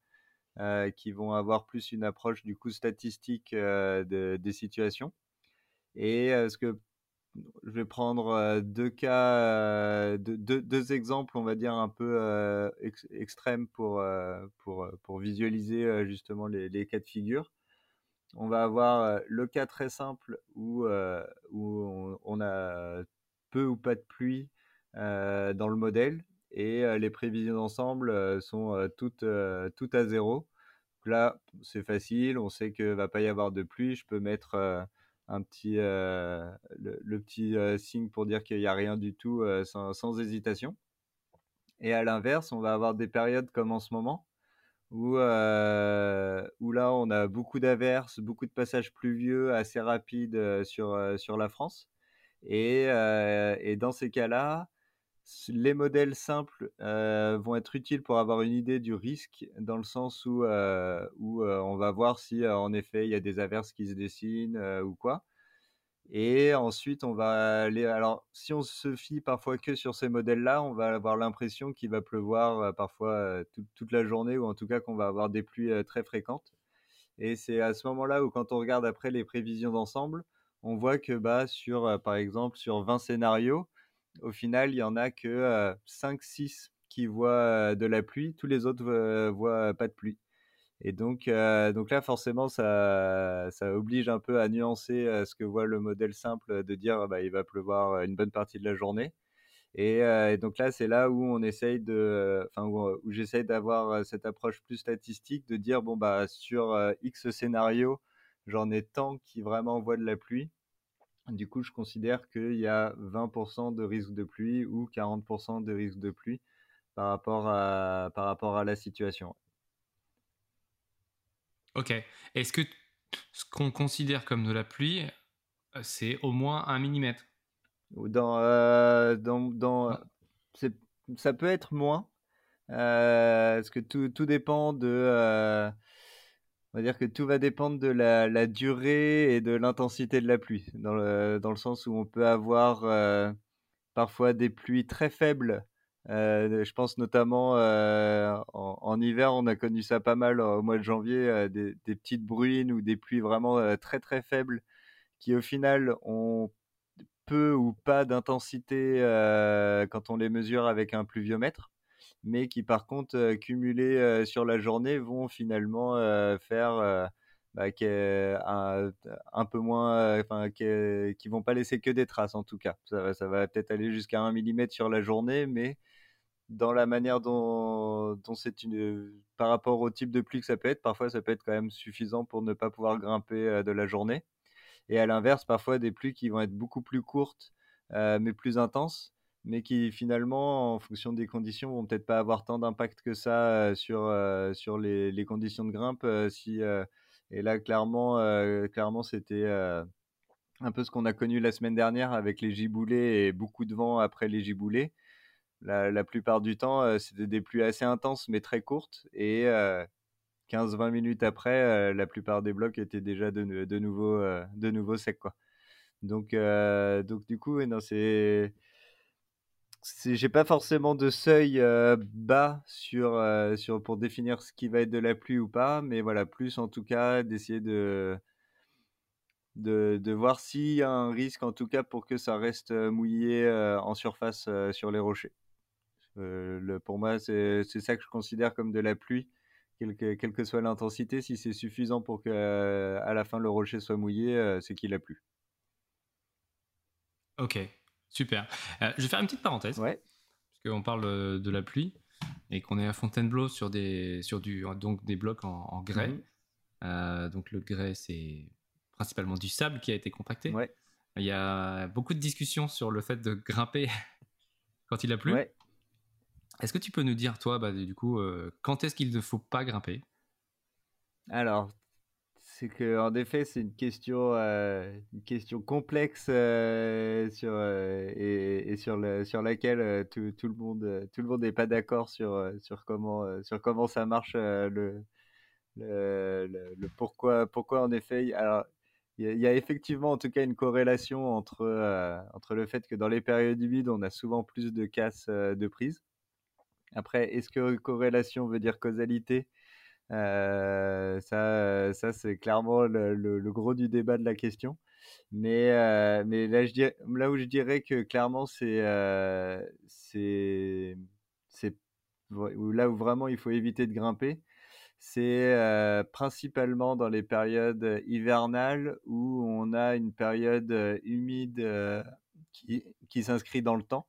qui vont avoir plus une approche du coup statistique des situations. Et ce que je vais prendre deux cas, deux, exemples, on va dire un peu extrêmes pour, pour, pour visualiser justement les, cas de figure. On va avoir le cas très simple où, où on, a peu ou pas de pluie dans le modèle et les prévisions d'ensemble sont toutes, toutes à zéro. là, c'est facile, on sait qu'il ne va pas y avoir de pluie. Je peux mettre un petit, euh, le, petit euh, signe pour dire qu'il n'y a rien du tout euh, sans, hésitation. Et à l'inverse, on va avoir des périodes comme en ce moment où, où là on a beaucoup d'averses, beaucoup de passages pluvieux assez rapides sur, sur la France. Et, et dans ces cas-là, les modèles simples vont être utiles pour avoir une idée du risque, dans le sens où, où on va voir si en effet il y a des averses qui se dessinent ou quoi. Et ensuite, on va aller. Alors, si on se fie parfois que sur ces modèles-là, on va avoir l'impression qu'il va pleuvoir parfois toute la journée, ou en tout cas qu'on va avoir des pluies très fréquentes. Et c'est à ce moment-là où, quand on regarde après les prévisions d'ensemble, on voit que, bah, sur, par exemple, sur 20 scénarios, au final, il y en a que 5-6 qui voient de la pluie, tous les autres voient pas de pluie. Et donc, donc là, forcément, ça, ça oblige un peu à nuancer ce que voit le modèle simple de dire bah, il va pleuvoir une bonne partie de la journée. Et, donc là, c'est là où on essaye de, enfin où, j'essaye d'avoir cette approche plus statistique, de dire bon bah sur X scénario, j'en ai tant qui vraiment voient de la pluie. Du coup, je considère qu'il y a 20% de risque de pluie ou 40% de risque de pluie par rapport à, par rapport à la situation. Ok. Est-ce que ce qu'on considère comme de la pluie, euh, c'est au moins un millimètre? Dans, euh, dans, dans ça peut être moins. Euh, parce que tout, tout dépend de on va dire que tout va dépendre de la, durée et de l'intensité de la pluie, dans le, dans le, sens où on peut avoir euh, parfois des pluies très faibles. Euh, je pense notamment euh, en, hiver, on a connu ça pas mal au mois de janvier, des, des, petites bruines ou des pluies vraiment très très faibles qui au final ont peu ou pas d'intensité quand on les mesure avec un pluviomètre mais qui par contre, cumulés sur la journée, vont finalement faire bah, un, peu moins, enfin, qui vont pas laisser que des traces en tout cas. Ça, ça va peut-être aller jusqu'à 1 mm sur la journée, mais dans la manière dont c'est une, par rapport au type de pluie que ça peut être, parfois ça peut être quand même suffisant pour ne pas pouvoir grimper de la journée. Et à l'inverse, parfois des pluies qui vont être beaucoup plus courtes, mais plus intenses mais qui finalement, en fonction des conditions, vont peut-être pas avoir tant d'impact que ça sur, sur les, les, conditions de grimpe. si, et là, clairement, clairement c'était un peu ce qu'on a connu la semaine dernière avec les giboulées et beaucoup de vent après les giboulées. La, la plupart du temps, c'était des pluies assez intenses mais très courtes. Et 15-20 minutes après, la plupart des blocs étaient déjà de, de nouveau, de nouveau secs. Quoi. Donc, donc du coup, c'est j'ai pas forcément de seuil bas sur, sur, pour définir ce qui va être de la pluie ou pas, mais voilà, plus en tout cas d'essayer de, de, de, voir s'il y a un risque en tout cas pour que ça reste mouillé en surface sur les rochers. le, pour moi, c'est ça que je considère comme de la pluie, quelle que, quelle que soit l'intensité. Si c'est suffisant pour que à la fin le rocher soit mouillé, c'est qu'il a plu. Ok, super. je vais faire une petite parenthèse. Ouais. Parce qu'on parle de la pluie et qu'on est à Fontainebleau sur des, sur du, donc des blocs en, grès. Mhm. Euh, donc le grès, c'est principalement du sable qui a été compacté. Ouais. Il y a beaucoup de discussions sur le fait de grimper quand il a plu. Ouais. Est-ce que tu peux nous dire, toi, bah, du coup, euh, quand est-ce qu'il ne faut pas grimper? Alors, c'est que en effet, c'est une question, euh, une question complexe euh, sur et, sur le, sur laquelle tout, tout, le monde tout le monde n'est pas d'accord sur sur comment sur comment ça marche le, le, le, pourquoi pourquoi en effet. Alors, il y, a effectivement en tout cas une corrélation entre entre le fait que dans les périodes humides, on a souvent plus de casse de prise. Après, est-ce que corrélation veut dire causalité? euh, ça, ça c'est clairement le, le, gros du débat de la question. Mais, euh, mais là, je dirais, là où je dirais que clairement, c'est euh, là où vraiment il faut éviter de grimper, c'est principalement dans les périodes hivernales où on a une période humide qui, qui s'inscrit dans le temps.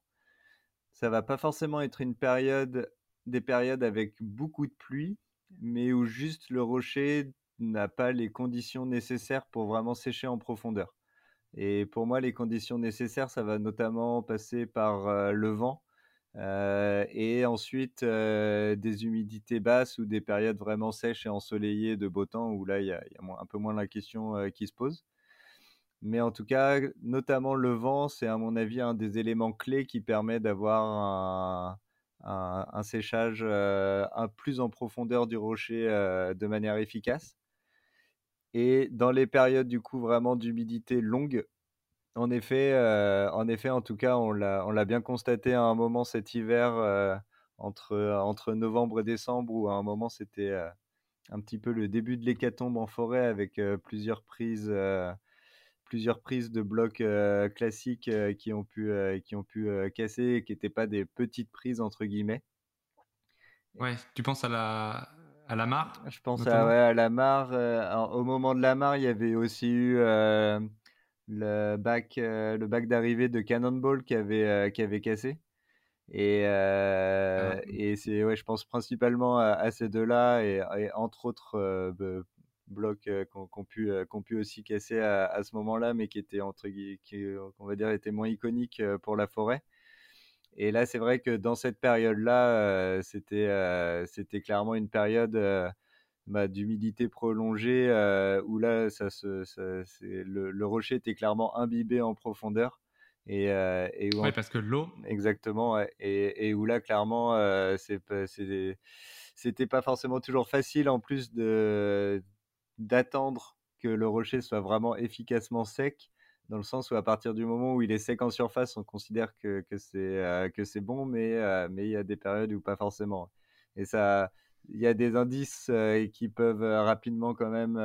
Ça va pas forcément être une période, des périodes avec beaucoup de pluie, mais où juste le rocher n'a pas les conditions nécessaires pour vraiment sécher en profondeur. Et pour moi, les conditions nécessaires, ça va notamment passer par euh, le vent euh, et ensuite euh, des humidités basses ou des périodes vraiment sèches et ensoleillées de beau temps où là, il y, a, un peu moins la question qui se pose. Mais en tout cas, notamment le vent, c'est à mon avis un des éléments clés qui permet d'avoir un, un, séchage euh, un plus en profondeur du rocher euh, de manière efficace. Et dans les périodes du coup vraiment d'humidité longue, en effet, euh, en effet, en tout cas, on l'a bien constaté à un moment cet hiver entre, entre novembre et décembre, où à un moment c'était un petit peu le début de l'hécatombe en forêt avec plusieurs prises plusieurs prises de blocs euh, classiques euh, qui ont pu, euh, qui ont pu casser et qui n'étaient pas des petites prises entre guillemets. Ouais, tu penses à la, à la mare Je pense à, ouais, à, la mare. au moment de la mare, il y avait aussi eu le bac, le bac d'arrivée de Cannonball qui avait, qui avait cassé. Et, ah. et c'est, ouais, je pense principalement à, ces deux-là et, et, entre autres blocs euh, qu'on pu, euh, qu'on pu aussi casser à, ce moment-là, mais qui étaient entre qui, on va dire, étaient moins iconiques euh, pour la forêt. Et là, c'est vrai que dans cette période-là, c'était c'était clairement une période bah, d'humidité prolongée où là, ça se, le, rocher était clairement imbibé en profondeur. Et, et où parce que l'eau. Exactement, et, et, où là, clairement, c'était pas forcément toujours facile en plus de, d'attendre que le rocher soit vraiment efficacement sec, dans le sens où à partir du moment où il est sec en surface, on considère que, que c'est euh, bon, mais euh, mais il y a des périodes où pas forcément. Et ça, il y a des indices euh, qui peuvent rapidement quand même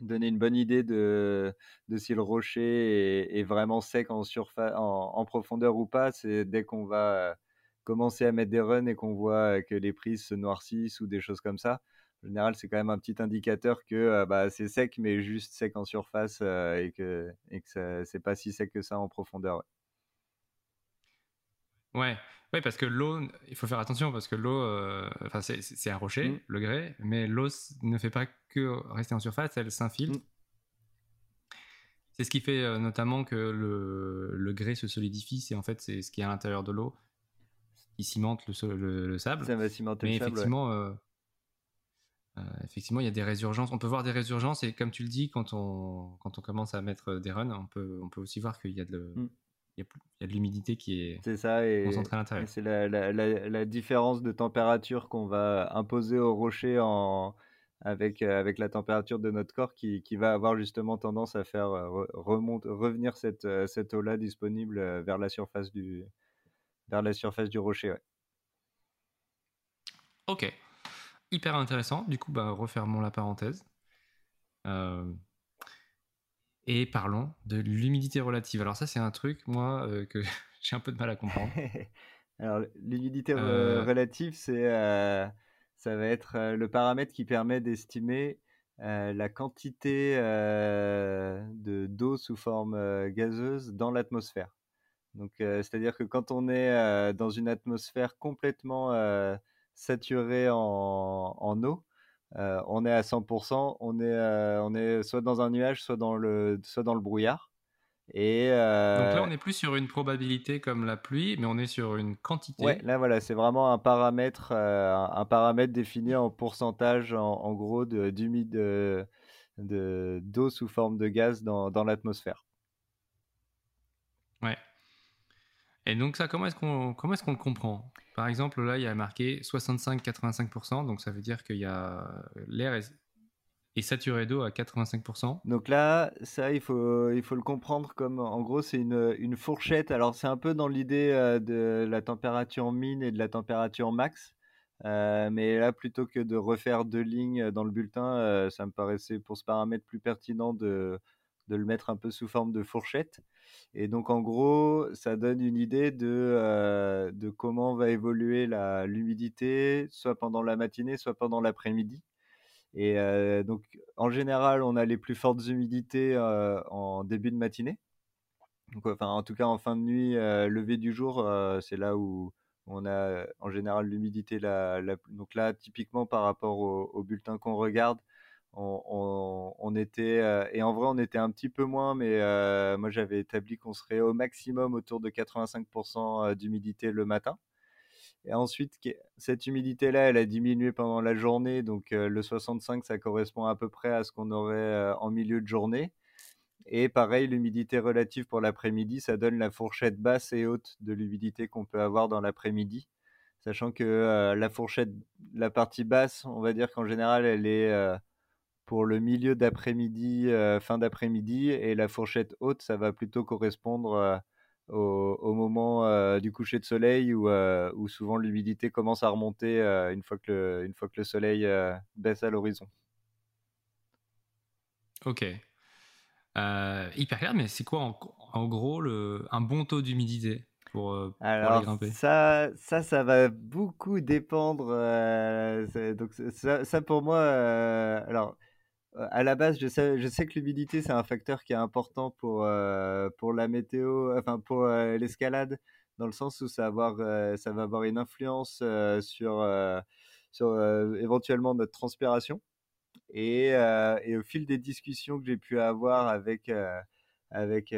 donner une bonne idée de, de si le rocher est, vraiment sec en, en profondeur ou pas. C'est dès qu'on va commencer à mettre des runs et qu'on voit que les prises se noircissent ou des choses comme ça en général, c'est quand même un petit indicateur que euh, bah, c'est sec, mais juste sec en surface euh, et que, et que c'est pas si sec que ça en profondeur. Ouais. ouais. parce que l'eau, il faut faire attention parce que l'eau, euh, enfin c'est un rocher, mmh. le grès, mais l'eau ne fait pas que rester en surface, elle s'infiltre. Mmh. C'est ce qui fait notamment que le, le, grès se solidifie, c'est en fait c'est ce qui est à l'intérieur de l'eau qui cimente le, le, sable. Ça va cimenter mais le sable. Effectivement, euh, effectivement, il y a des résurgences. On peut voir des résurgences et comme tu le dis, quand on, quand on commence à mettre des runs, on peut, on peut aussi voir qu'il y a de, mmh. il y a de l'humidité qui est, ça, et, concentrée à l'intérieur. C'est la, la, la, différence de température qu'on va imposer au rocher en, avec, euh, avec la température de notre corps qui, qui va avoir justement tendance à faire euh, remonte, revenir cette, cette eau-là disponible vers la surface du, vers la surface du rocher. Ok hyper intéressant. Du coup, bah, refermons la parenthèse. Euh, et parlons de l'humidité relative. Alors ça, c'est un truc, moi, euh, que j'ai un peu de mal à comprendre. Alors, l'humidité relative, c'est, ça va être le paramètre qui permet d'estimer la quantité de d'eau sous forme gazeuse dans l'atmosphère. Donc, c'est-à-dire que quand on est dans une atmosphère complètement saturée en, en eau, on est à 100%, on est, on est soit dans un nuage, soit dans le, soit dans le brouillard. Et Donc là, on n'est plus sur une probabilité comme la pluie, mais on est sur une quantité. Ouais, là voilà, c'est vraiment un paramètre, un, paramètre défini en pourcentage, en, gros, d'humide de, d'eau sous forme de gaz dans, dans l'atmosphère. Ouais. Et donc ça, comment est-ce qu'on comment est-ce qu'on le comprend? Par exemple, là, il y a marqué 65-85%, donc ça veut dire qu'il y a l'air est, saturé d'eau à 85%. Donc là, ça, il faut, il faut le comprendre comme, en gros, c'est une, une fourchette. Alors c'est un peu dans l'idée euh, de la température mine et de la température max. Euh, mais là, plutôt que de refaire deux lignes dans le bulletin, euh, ça me paraissait pour ce paramètre plus pertinent de, de le mettre un peu sous forme de fourchette. Et donc, en gros, ça donne une idée de, euh, de comment va évoluer l'humidité, soit pendant la matinée, soit pendant l'après-midi. Et euh, donc, en général, on a les plus fortes humidités euh, en début de matinée. Donc, enfin, en tout cas, en fin de nuit, lever du jour, c'est là où on a en général l'humidité. La, donc là, typiquement par rapport au bulletin qu'on regarde, on, était euh, et en vrai on était un petit peu moins mais euh, moi j'avais établi qu'on serait au maximum autour de 85% euh, d'humidité le matin. Et ensuite cette humidité là elle a diminué pendant la journée donc le 65 ça correspond à peu près à ce qu'on aurait en milieu de journée. Et pareil l'humidité relative pour l'après-midi ça donne la fourchette basse et haute de l'humidité qu'on peut avoir dans l'après-midi. Sachant que la fourchette la partie basse on va dire qu'en général elle est pour le milieu d'après-midi, euh, fin d'après-midi, et la fourchette haute, ça va plutôt correspondre euh, au, moment euh, du coucher de soleil où, où souvent l'humidité commence à remonter une, fois que le, une fois que le soleil baisse à l'horizon. Ok. hyper clair, mais c'est quoi en, gros le, un bon taux d'humidité pour, Alors, grimper? ça, ça, ça va beaucoup dépendre. donc ça, ça, pour moi, alors à la base, je sais, que l'humidité, c'est un facteur qui est important pour, pour la météo, enfin pour l'escalade, dans le sens où ça va avoir, une influence sur, sur éventuellement notre transpiration. Et, au fil des discussions que j'ai pu avoir avec, avec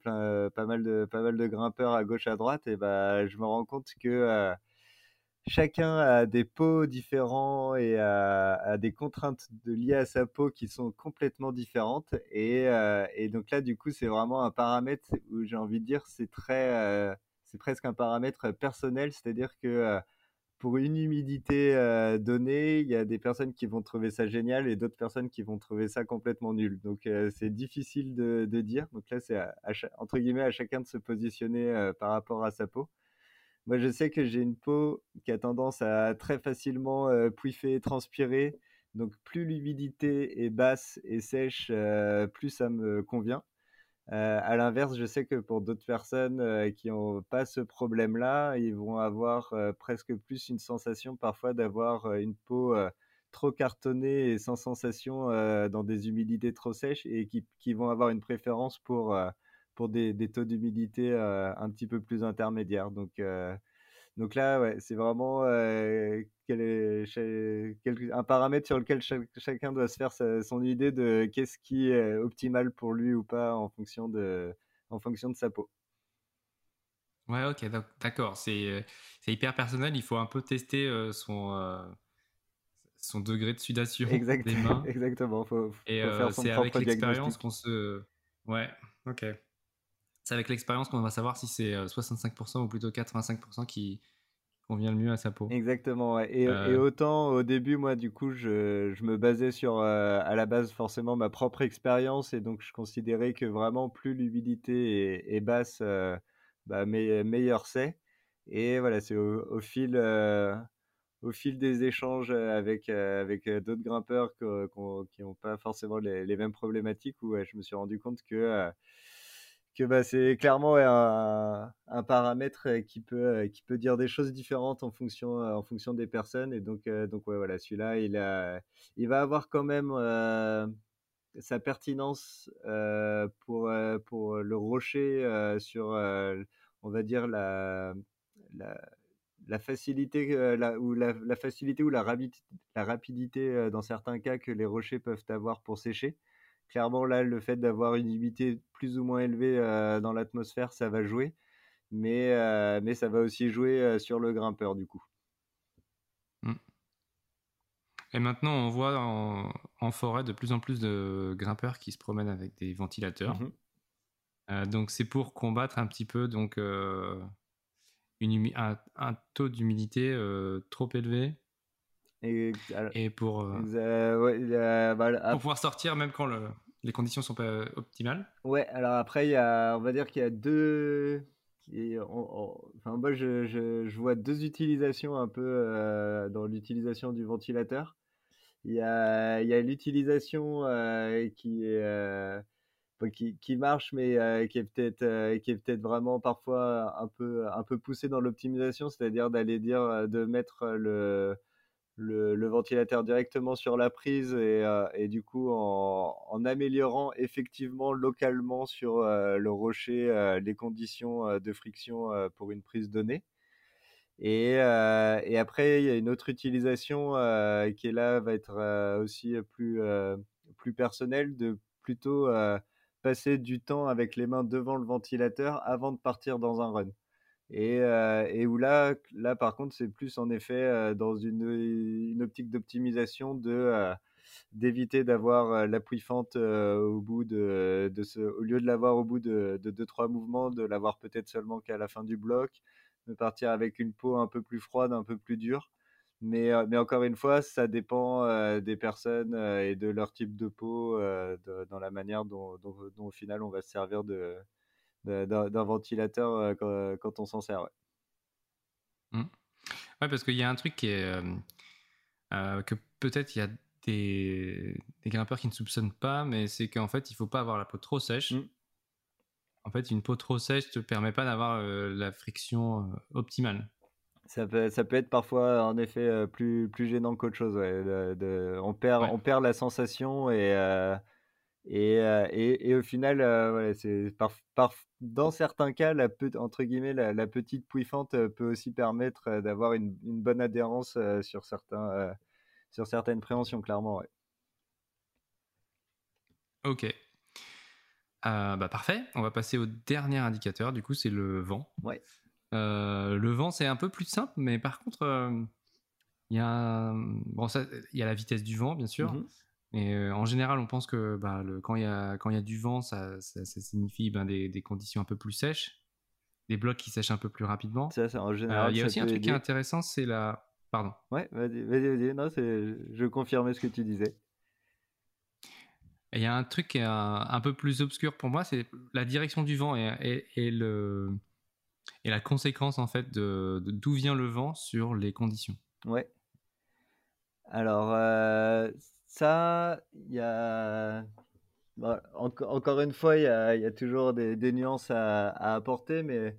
plein, pas, mal de, pas mal de grimpeurs à gauche, à droite, et ben, je me rends compte que chacun a des peaux différents et a, des contraintes de, liées à sa peau qui sont complètement différentes. Et, euh, donc là, du coup, c'est vraiment un paramètre où j'ai envie de dire, c'est très, euh, c'est presque un paramètre personnel, c'est-à-dire que euh, pour une humidité donnée, il y a des personnes qui vont trouver ça génial et d'autres personnes qui vont trouver ça complètement nul. Donc c'est difficile de, dire. Donc là, c'est entre guillemets à chacun de se positionner par rapport à sa peau. Moi, je sais que j'ai une peau qui a tendance à très facilement euh, pouffer et transpirer. Donc, plus l'humidité est basse et sèche, plus ça me convient. Euh, à l'inverse, je sais que pour d'autres personnes qui n'ont pas ce problème-là, ils vont avoir presque plus une sensation parfois d'avoir une peau trop cartonnée et sans sensation dans des humidités trop sèches et qui, vont avoir une préférence pour pour des, taux d'humidité euh, un petit peu plus intermédiaires. Donc, euh, donc là, ouais, c'est vraiment euh, quel est, un paramètre sur lequel chacun doit se faire son idée de qu'est-ce qui est optimal pour lui ou pas en fonction de, en fonction de sa peau. Ouais, ok, d'accord. C'est hyper personnel. Il faut un peu tester son, son degré de sudation des mains. Exactement. Faut, Et c'est avec l'expérience qu'on se. Ouais, ok c'est avec l'expérience qu'on va savoir si c'est 65% euh, ou plutôt 85% qui convient le mieux à sa peau. Exactement. Et, euh. autant au début, moi, du coup, je, je me basais sur euh, à la base forcément ma propre expérience et donc je considérais que vraiment plus l'humidité est, basse, bah, meilleur c'est. Et voilà, c'est au, fil au fil des échanges avec, avec d'autres grimpeurs qui n'ont pas forcément les, les, mêmes problématiques où je me suis rendu compte que bah, c'est clairement un, paramètre qui peut, qui peut dire des choses différentes en fonction, fonction des personnes. Et donc, celui-là, il, va avoir quand même sa pertinence pour, le rocher sur, la, facilité, ou la rapidité dans certains cas que les rochers peuvent avoir pour sécher. Clairement, là, le fait d'avoir une humidité plus ou moins élevée dans l'atmosphère, ça va jouer. Mais, mais ça va aussi jouer sur le grimpeur, du coup. Mmh. Et maintenant, on voit en, forêt de plus en plus de grimpeurs qui se promènent avec des ventilateurs. Mmh euh, donc, c'est pour combattre un petit peu donc, euh, une un, taux d'humidité euh, trop élevé. Et, pour, pour pouvoir sortir même quand le, les conditions sont pas optimales. Ouais, alors après, il y a, on va dire qu'il y a deux. enfin, moi, je, je, je, vois deux utilisations un peu dans l'utilisation du ventilateur. Il y a, l'utilisation euh, qui, euh, qui, qui, marche, mais euh, qui est peut-être qui est peut-être vraiment parfois un peu un peu poussée dans l'optimisation, c'est-à-dire d'aller dire de mettre le, le, ventilateur directement sur la prise et, et du coup en, en, améliorant effectivement localement sur le rocher les conditions de friction pour une prise donnée. Et, euh, et, après, il y a une autre utilisation euh, qui est là, va être euh, aussi plus, plus personnelle, de plutôt passer du temps avec les mains devant le ventilateur avant de partir dans un run. Et, et où là, là, par contre, c'est plus en effet dans une, une optique d'optimisation de d'éviter d'avoir l'appui fente au bout de, de ce, au lieu de l'avoir au bout de, de deux trois mouvements, de l'avoir peut-être seulement qu'à la fin du bloc, de partir avec une peau un peu plus froide, un peu plus dure. Mais, mais encore une fois, ça dépend des personnes et de leur type de peau dans la manière dont, dont, au final on va se servir de, d'un ventilateur quand, on s'en sert. Ouais. Mmh. ouais parce qu'il y a un truc qui est que peut-être il y a des, des, grimpeurs qui ne soupçonnent pas, mais c'est qu'en fait il faut pas avoir la peau trop sèche. Mmh. En fait, une peau trop sèche ne te permet pas d'avoir euh, la friction euh, optimale. Ça peut, ça peut être parfois en effet euh, plus, plus gênant qu'autre chose. on, perd, on perd la sensation et, et, et, au final, c'est par, dans certains cas, la, entre guillemets, la, petite pouiffante peut aussi permettre d'avoir une, une, bonne adhérence sur, certains, sur certaines préhensions, clairement. Ok. Euh, bah parfait, on va passer au dernier indicateur, du coup c'est le vent. Ouais. Euh, le vent c'est un peu plus simple, mais par contre euh, il y, a, bon, y a la vitesse du vent bien sûr, mais en général on pense que bah, le, quand il y, a, quand y a du vent ça, ça, signifie ben, des, des, conditions un peu plus sèches, des blocs qui sèchent un peu plus rapidement. Ça, en général. Il y a aussi un truc qui est intéressant, c'est la... Pardon. Ouais, vas-y, vas-y, Non, je confirmais ce que tu disais. Il y a un truc qui est un, peu plus obscur pour moi, c'est la direction du vent et, et, le, et la conséquence en fait de d'où vient le vent sur les conditions. Ouais. Alors euh, ça, il y a encore une fois, il y a, toujours des, nuances à, apporter, mais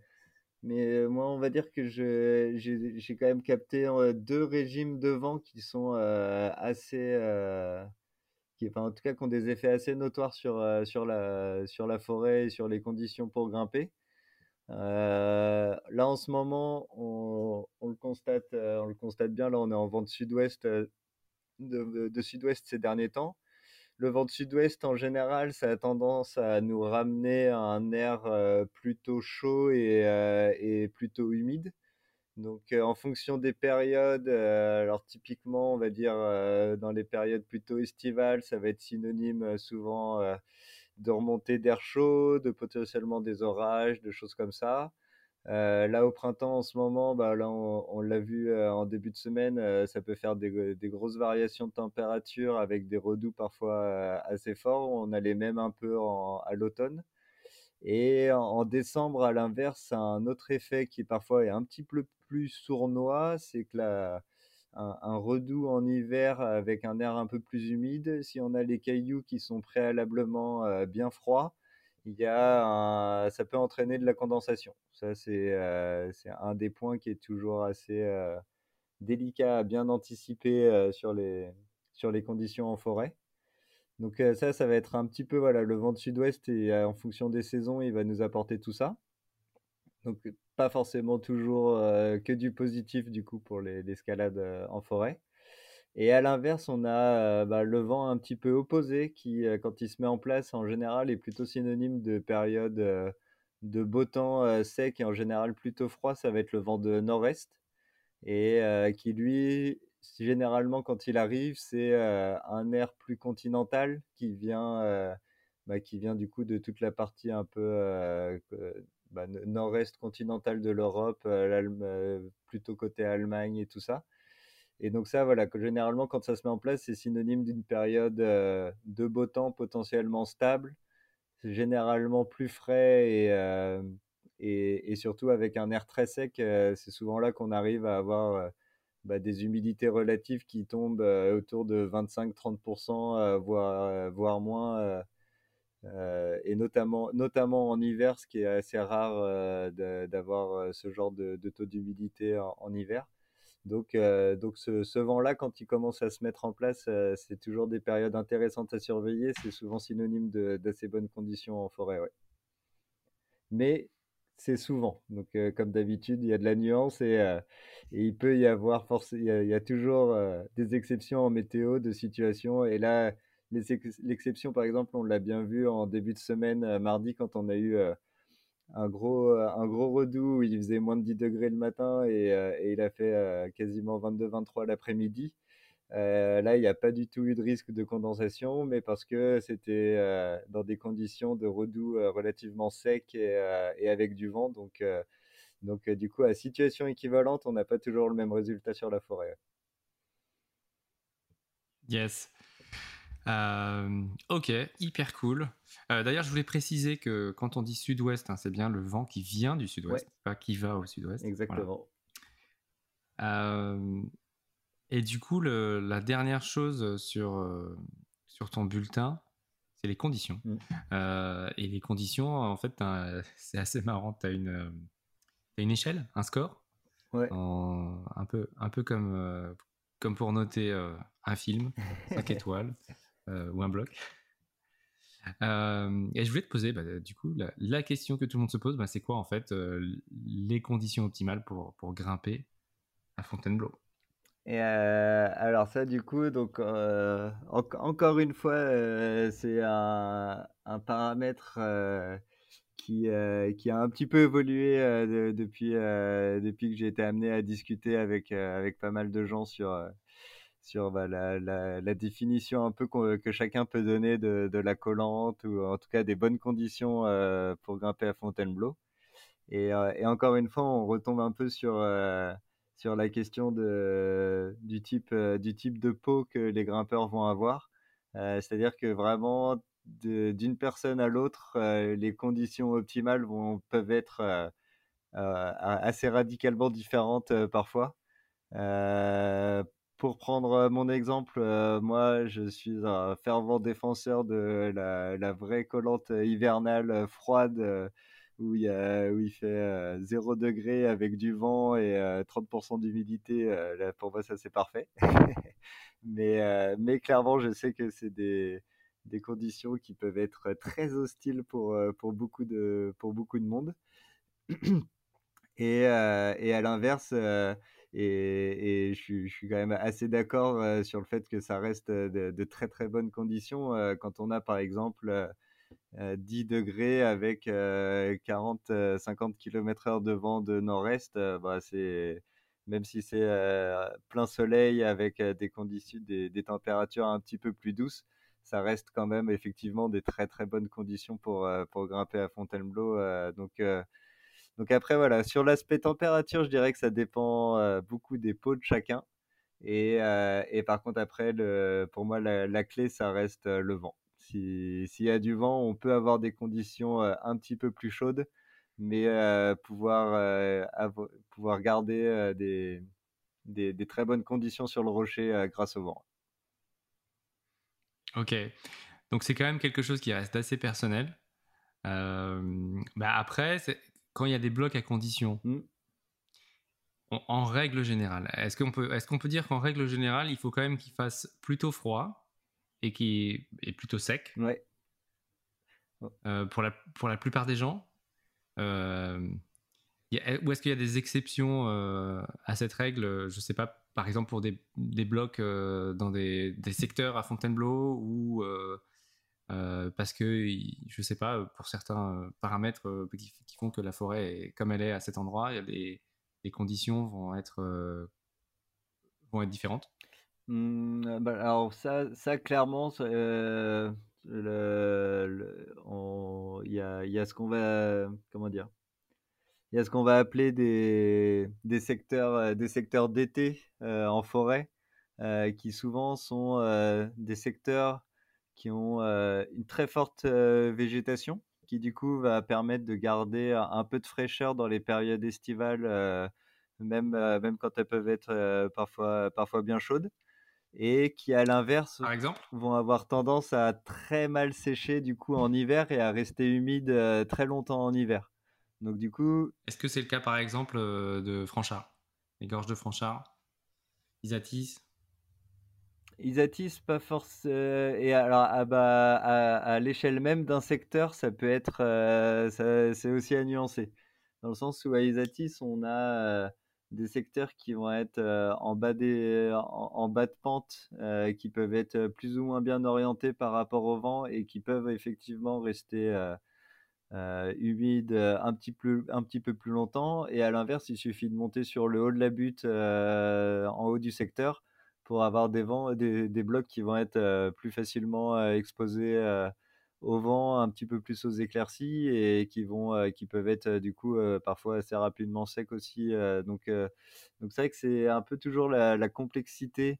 mais moi, on va dire que j'ai quand même capté euh, deux régimes de vent qui sont euh, assez enfin, en tout cas, qui ont des effets assez notoires sur, euh, sur, la, sur la forêt et sur les conditions pour grimper. Euh, là, en ce moment, on, le constate, euh, on le constate bien. Là, on est en vent de sud-ouest, de, sud-ouest ces derniers temps. Le vent de sud-ouest, en général, ça a tendance à nous ramener à un air plutôt chaud et, et plutôt humide. Donc, euh, en fonction des périodes, euh, alors typiquement, on va dire euh, dans les périodes plutôt estivales, ça va être synonyme souvent de remontée d'air chaud, de potentiellement des orages, de choses comme ça. Là, au printemps, en ce moment, bah, on, l'a vu en début de semaine, ça peut faire des, grosses variations de température avec des redoux parfois assez forts. On allait même un peu à l'automne. Et en, décembre, à l'inverse, un autre effet qui parfois est un petit peu plus sournois, c'est que la, un, redout en hiver avec un air un peu plus humide, si on a les cailloux qui sont préalablement bien froids, il y a ça peut entraîner de la condensation. Ça, c'est un des points qui est toujours assez délicat à bien anticiper sur, les, sur les conditions en forêt. Donc ça, ça va être un petit peu voilà, le vent de sud-ouest et en fonction des saisons, il va nous apporter tout ça. Donc pas forcément toujours que du positif du coup pour l'escalade en forêt. Et à l'inverse, on a bah, le vent un petit peu opposé qui, quand il se met en place, en général, est plutôt synonyme de période de beau temps sec et en général plutôt froid. Ça va être le vent de nord-est et qui, lui, généralement, quand il arrive, c'est un air plus continental qui vient, bah, qui vient du coup de toute la partie un peu bah, nord-est continental de l'Europe, plutôt côté Allemagne et tout ça. Et donc ça, voilà, que généralement, quand ça se met en place, c'est synonyme d'une période de beau temps potentiellement stable. Généralement plus frais et, et, surtout avec un air très sec. c'est souvent là qu'on arrive à avoir bah, des humidités relatives qui tombent autour de 25-30%, voire, voire moins. et notamment, notamment en hiver, ce qui est assez rare d'avoir ce genre de, taux d'humidité en, hiver. Donc, donc ce, vent-là, quand il commence à se mettre en place, c'est toujours des périodes intéressantes à surveiller. C'est souvent synonyme d'assez bonnes conditions en forêt. Mais c'est souvent. Donc, comme d'habitude, il y a de la nuance et, il peut y avoir forcément, il, y a toujours des exceptions en météo, de situations. Et là, l'exception, par exemple, on l'a bien vu en début de semaine, mardi, quand on a eu un gros, euh, un gros où il faisait moins de 10 degrés le matin et, euh, il a fait euh, quasiment 22-23 l'après-midi. là, il n'y a pas du tout eu de risque de condensation, mais parce que c'était dans des conditions de redout relativement secs et, et, avec du vent. Donc, donc du coup, à situation équivalente, on n'a pas toujours le même résultat sur la forêt. Yes. Ok, hyper cool. Euh, d'ailleurs, je voulais préciser que quand on dit sud-ouest, hein, c'est bien le vent qui vient du sud-ouest, pas qui va au sud-ouest. Exactement. Euh, et du coup, la dernière chose sur, euh, sur ton bulletin, c'est les conditions. Mm. et les conditions, en fait, c'est assez marrant. Tu as une, une échelle, un score, un, peu, un peu comme, comme pour noter un film, 5 étoiles ou un bloc. Euh, et je voulais te poser, bah, du coup, la, question que tout le monde se pose, bah, c'est quoi en fait euh, les conditions optimales pour, pour grimper à Fontainebleau? Et euh, alors ça, du coup, donc encore une fois, c'est un, un, paramètre qui, qui a un petit peu évolué depuis, depuis que j'ai été amené à discuter avec, avec pas mal de gens sur sur bah, la, la, définition un peu que chacun peut donner de, de, la collante ou en tout cas des bonnes conditions euh, pour grimper à Fontainebleau. Et, euh, et, encore une fois, on retombe un peu sur, euh, sur la question de, du, type, du type de peau que les grimpeurs vont avoir. C'est-à-dire que vraiment, d'une personne à l'autre, les conditions optimales vont, peuvent être assez radicalement différentes parfois. Euh, pour prendre euh, mon exemple, euh, moi, je suis un fervent défenseur de la, vraie collante hivernale froide où il, où il fait 0 degré avec du vent et 30% d'humidité. pour moi, ça, c'est parfait. mais, mais clairement, je sais que c'est des, des conditions qui peuvent être très hostiles pour, pour, beaucoup, de, pour beaucoup de monde. Et, et à l'inverse, et, je, suis, quand même assez d'accord sur le fait que ça reste de, très très bonnes conditions quand on a par exemple 10 degrés avec 40-50 km/h de vent de nord-est. Bah, c'est même si c'est plein soleil avec des conditions, des, températures un petit peu plus douces, ça reste quand même effectivement des très très bonnes conditions pour, pour grimper à Fontainebleau. donc donc après, voilà, sur l'aspect température, je dirais que ça dépend euh, beaucoup des peaux de chacun. Et, euh, et par contre, après, le, pour moi, la, clé, ça reste euh, le vent. S'il y a du vent, on peut avoir des conditions un petit peu plus chaudes, mais pouvoir, pouvoir garder des, des, très bonnes conditions sur le rocher grâce au vent. Ok, donc c'est quand même quelque chose qui reste assez personnel. bah après, quand il y a des blocs à conditions, mmh. en, règle générale, est-ce qu'on peut, est qu'on peut dire qu'en règle générale, il faut quand même qu'il fasse plutôt froid et qui est plutôt sec? Ouais. pour, la, pour la plupart des gens ou est-ce qu'il y a des exceptions euh, à cette règle? Je ne sais pas, par exemple pour des, des blocs euh, dans des, des, secteurs à Fontainebleau ou euh, parce que, je ne sais pas, pour certains paramètres qui, font que la forêt comme elle est à cet endroit, les, les conditions vont être, vont être différentes. Mmh, bah, Alors ça, ça clairement, il y, a, y a ce qu'on va, comment dire il y a ce qu'on va appeler des, des secteurs euh, des secteurs d'été euh, en forêt, euh, qui souvent sont des secteurs qui ont une très forte végétation, qui du coup va permettre de garder un peu de fraîcheur dans les périodes estivales, même, même quand elles peuvent être parfois, parfois bien chaudes et qui à l'inverse vont avoir tendance à très mal sécher du coup en hiver et à rester humides très longtemps en hiver. Donc du coup. Est-ce que c'est le cas par exemple euh, de Franchard? Les gorges de Franchard? Isatis? Isatis, pas forcément. Euh, et alors, ah bah, à, l'échelle même d'un secteur, ça peut être. Euh, c'est aussi à nuancer. Dans le sens où à Isatis, on a des secteurs qui vont être en, bas des, en, bas de pente, qui peuvent être plus ou moins bien orientés par rapport au vent et qui peuvent effectivement rester euh, humide euh, un petit, peu, un petit peu plus longtemps. Et à l'inverse, il suffit de monter sur le haut de la butte, euh, en haut du secteur, pour avoir des, vents, des, blocs qui vont être plus facilement exposés au vent, un petit peu plus aux éclaircies et qui, vont, qui peuvent être du coup parfois assez rapidement secs aussi. donc donc c'est vrai que c'est un peu toujours la, complexité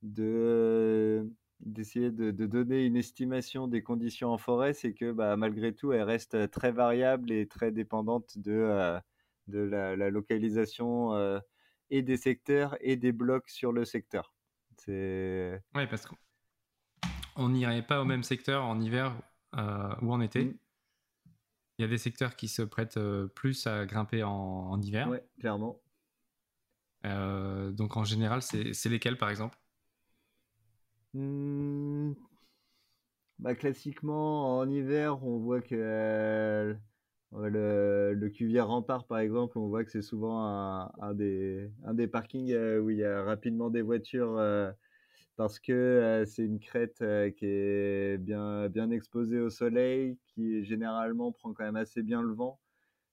de d'essayer de, donner une estimation des conditions en forêt, c'est que bah, malgré tout, elles restent très variables et très dépendantes de, de la, localisation et des secteurs et des blocs sur le secteur. Oui, parce qu'on n'irait pas au même secteur en hiver euh, ou en été. Mm. Il y a des secteurs qui se prêtent plus à grimper en, en hiver. Oui, clairement. donc en général, c'est lesquels par exemple? Mmh. Bah, classiquement, en hiver, on voit que euh, le, le Cuvier Rempart, par exemple, on voit que c'est souvent un, des, un des parkings euh, où il y a rapidement des voitures euh, parce que c'est une crête qui est bien, bien exposée au soleil, qui généralement prend quand même assez bien le vent.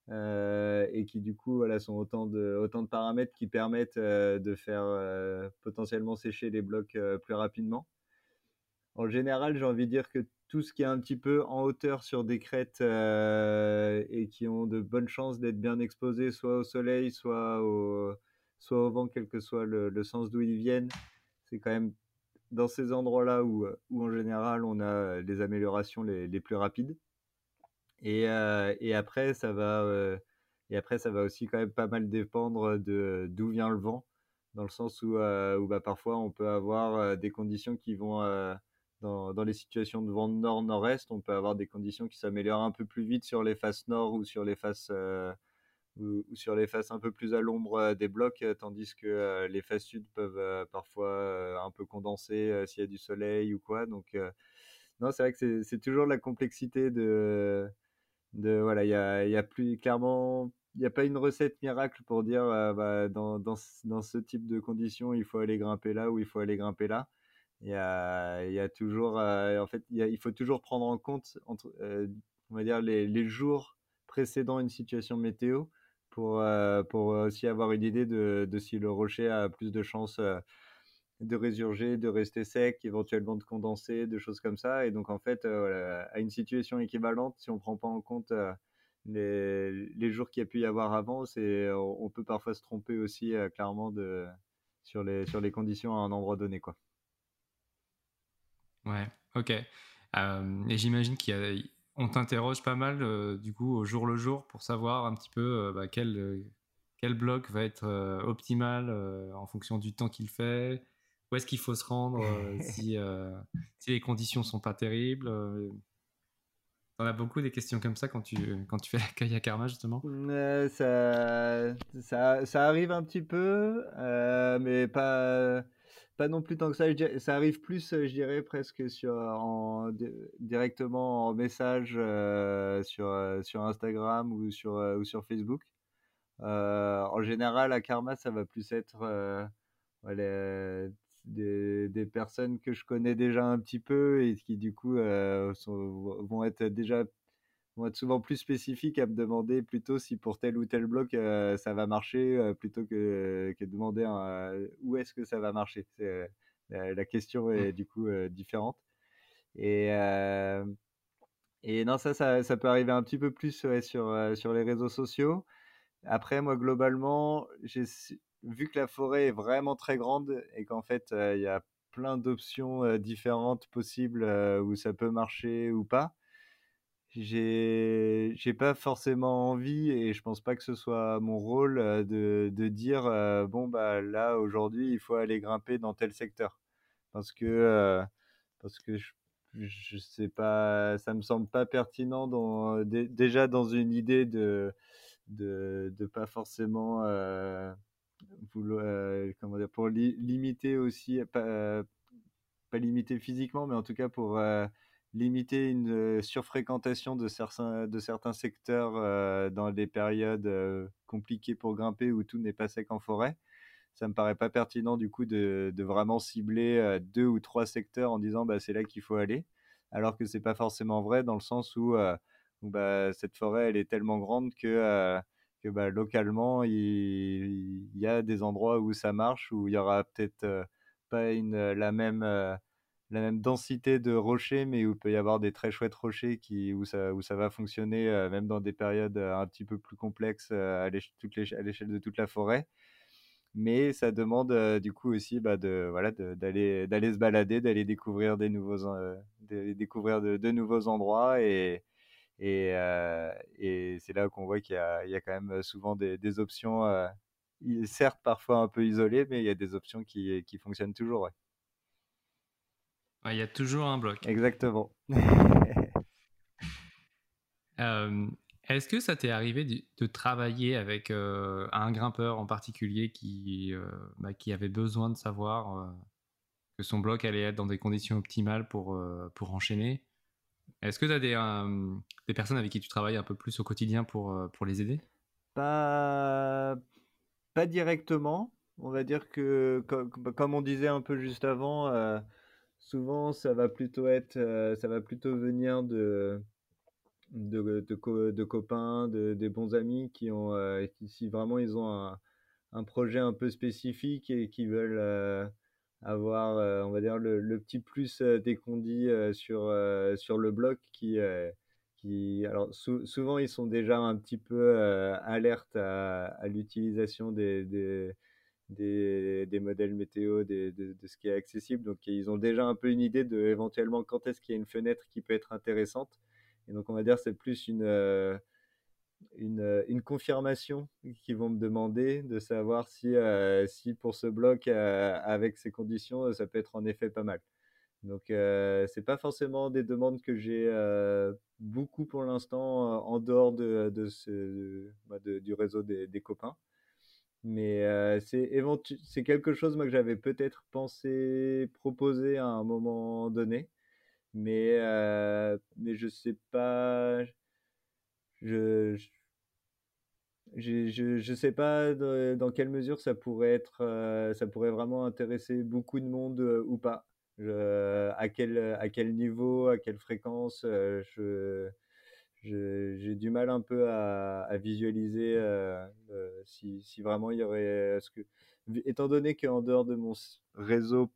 et qui du coup voilà, sont autant de, autant de paramètres qui permettent de faire potentiellement sécher les blocs plus rapidement en général, j'ai envie de dire que tout ce qui est un petit peu en hauteur sur des crêtes euh, et qui ont de bonnes chances d'être bien exposés, soit au soleil, soit au, soit au vent, quel que soit le, sens d'où ils viennent, c'est quand même dans ces endroits-là où, où en général on a les améliorations les, les plus rapides. Et, euh, et, après, ça va, euh, et après, ça va aussi quand même pas mal dépendre d'où vient le vent, dans le sens où, où bah, parfois on peut avoir des conditions qui vont dans, les situations de vent nord-nord-est, on peut avoir des conditions qui s'améliorent un peu plus vite sur les faces nord ou sur les faces euh, ou, sur les faces un peu plus à l'ombre euh, des blocs, euh, tandis que les faces sud peuvent parfois un peu condenser s'il y a du soleil ou quoi. Donc non, c'est vrai que c'est toujours la complexité de de voilà, il y a, plus clairement il n'y a pas une recette miracle pour dire bah, dans, dans, dans, ce type de conditions, il faut aller grimper là ou il faut aller grimper là il y a, toujours, euh, en fait, il, faut toujours prendre en compte, euh, on va dire, les, les, jours précédant une situation météo pour, euh, pour aussi avoir une idée de, si le rocher a plus de chances de résurger, de rester sec, éventuellement de condenser, de choses comme ça. Et donc, en fait, à une situation équivalente, si on ne prend pas en compte les, jours qu'il y a pu y avoir avant, c'est, on, peut parfois se tromper aussi clairement sur, les, sur les conditions à un endroit donné. Quoi. Ouais, ok. Euh, et j'imagine qu'on t'interroge pas mal euh, du coup au jour le jour pour savoir un petit peu euh, bah, quel, quel bloc va être optimal en fonction du temps qu'il fait, où est-ce qu'il faut se rendre si, si les conditions sont pas terribles. T'en as beaucoup des questions comme ça quand tu, quand tu fais l'accueil à Karma, justement? Ça, ça, ça, arrive un petit peu, mais pas, pas non plus tant que ça. ça arrive plus, je dirais, presque sur, en, directement en message sur, sur Instagram ou sur, ou sur Facebook. en général, à Karma, ça va plus être des, des, personnes que je connais déjà un petit peu et qui du coup vont être déjà vont être souvent plus spécifiques à me demander plutôt si pour tel ou tel bloc ça va marcher plutôt que, que demander où est-ce que ça va marcher. La, question est mmh. du coup différente. Et, et non, ça, ça, ça, peut arriver un petit peu plus sur, sur les réseaux sociaux. Après, moi, globalement, vu que la forêt est vraiment très grande et qu'en fait, il y a plein d'options différentes possibles où ça peut marcher ou pas, j'ai pas forcément envie et je pense pas que ce soit mon rôle de, de dire bon bah là aujourd'hui il faut aller grimper dans tel secteur parce que parce que je, je sais pas ça me semble pas pertinent dans déjà dans une idée de de, de pas forcément comment dire, pour limiter aussi pas, pas limiter physiquement mais en tout cas pour limiter une euh, surfréquentation de certains, de certains secteurs euh, dans des périodes euh, compliquées pour grimper où tout n'est pas sec en forêt. Ça me paraît pas pertinent du coup de, de vraiment cibler deux ou trois secteurs en disant bah, c'est là qu'il faut aller, alors que c'est pas forcément vrai dans le sens où, bah, cette forêt elle est tellement grande que, que bah, localement il, il, y a des endroits où ça marche, où il y aura peut-être pas une, la même la même densité de rochers, mais où il peut y avoir des très chouettes rochers qui, où, ça, où ça va fonctionner euh, même dans des périodes euh, un petit peu plus complexes euh, à l'échelle de toute la forêt. Mais ça demande du coup aussi bah, de voilà d'aller se balader, d'aller découvrir des nouveaux découvrir de, nouveaux endroits et et, c'est là qu'on voit qu'il y, y a, quand même souvent des, des options, certes parfois un peu isolées, mais il y a des options qui, qui fonctionnent toujours. Il y a toujours un bloc. Exactement. Euh, est-ce que ça t'est arrivé de, travailler avec euh, un grimpeur en particulier qui, euh, bah, qui avait besoin de savoir que son bloc allait être dans des conditions optimales pour, pour enchaîner? Est-ce que tu as des, des personnes avec qui tu travailles un peu plus au quotidien pour, pour les aider? Pas, pas directement. On va dire que, comme, comme on disait un peu juste avant, souvent ça va plutôt être euh, ça va plutôt venir de de, de, copains de, des bons amis qui ont euh, qui, si vraiment ils ont un, projet un peu spécifique et qui veulent euh, avoir on va dire le, le petit plus des condis sur sur le bloc qui qui alors souvent ils sont déjà un petit peu alertes à, l'utilisation des des, modèles météo, de, ce qui est accessible. Donc, ils ont déjà un peu une idée de éventuellement quand est-ce qu'il y a une fenêtre qui peut être intéressante. Et donc, on va dire c'est plus une, euh, euh, une, confirmation qu'ils vont me demander de savoir si, euh, si pour ce bloc, avec ces conditions, ça peut être en effet pas mal. Donc, c'est pas forcément des demandes que j'ai beaucoup pour l'instant en dehors de, de bah, du réseau des copains. Mais euh, c'est c'est quelque chose moi, que j'avais peut-être pensé proposer à un moment donné. Mais, euh, mais je sais pas. Je, je, je, je sais pas dans quelle mesure ça pourrait être, euh, ça pourrait vraiment intéresser beaucoup de monde ou pas. à quel, à quel niveau, à quelle fréquence, je, j'ai du mal un peu à, visualiser euh, euh, si, si, vraiment il y aurait. Ce que, étant donné qu'en dehors de mon réseau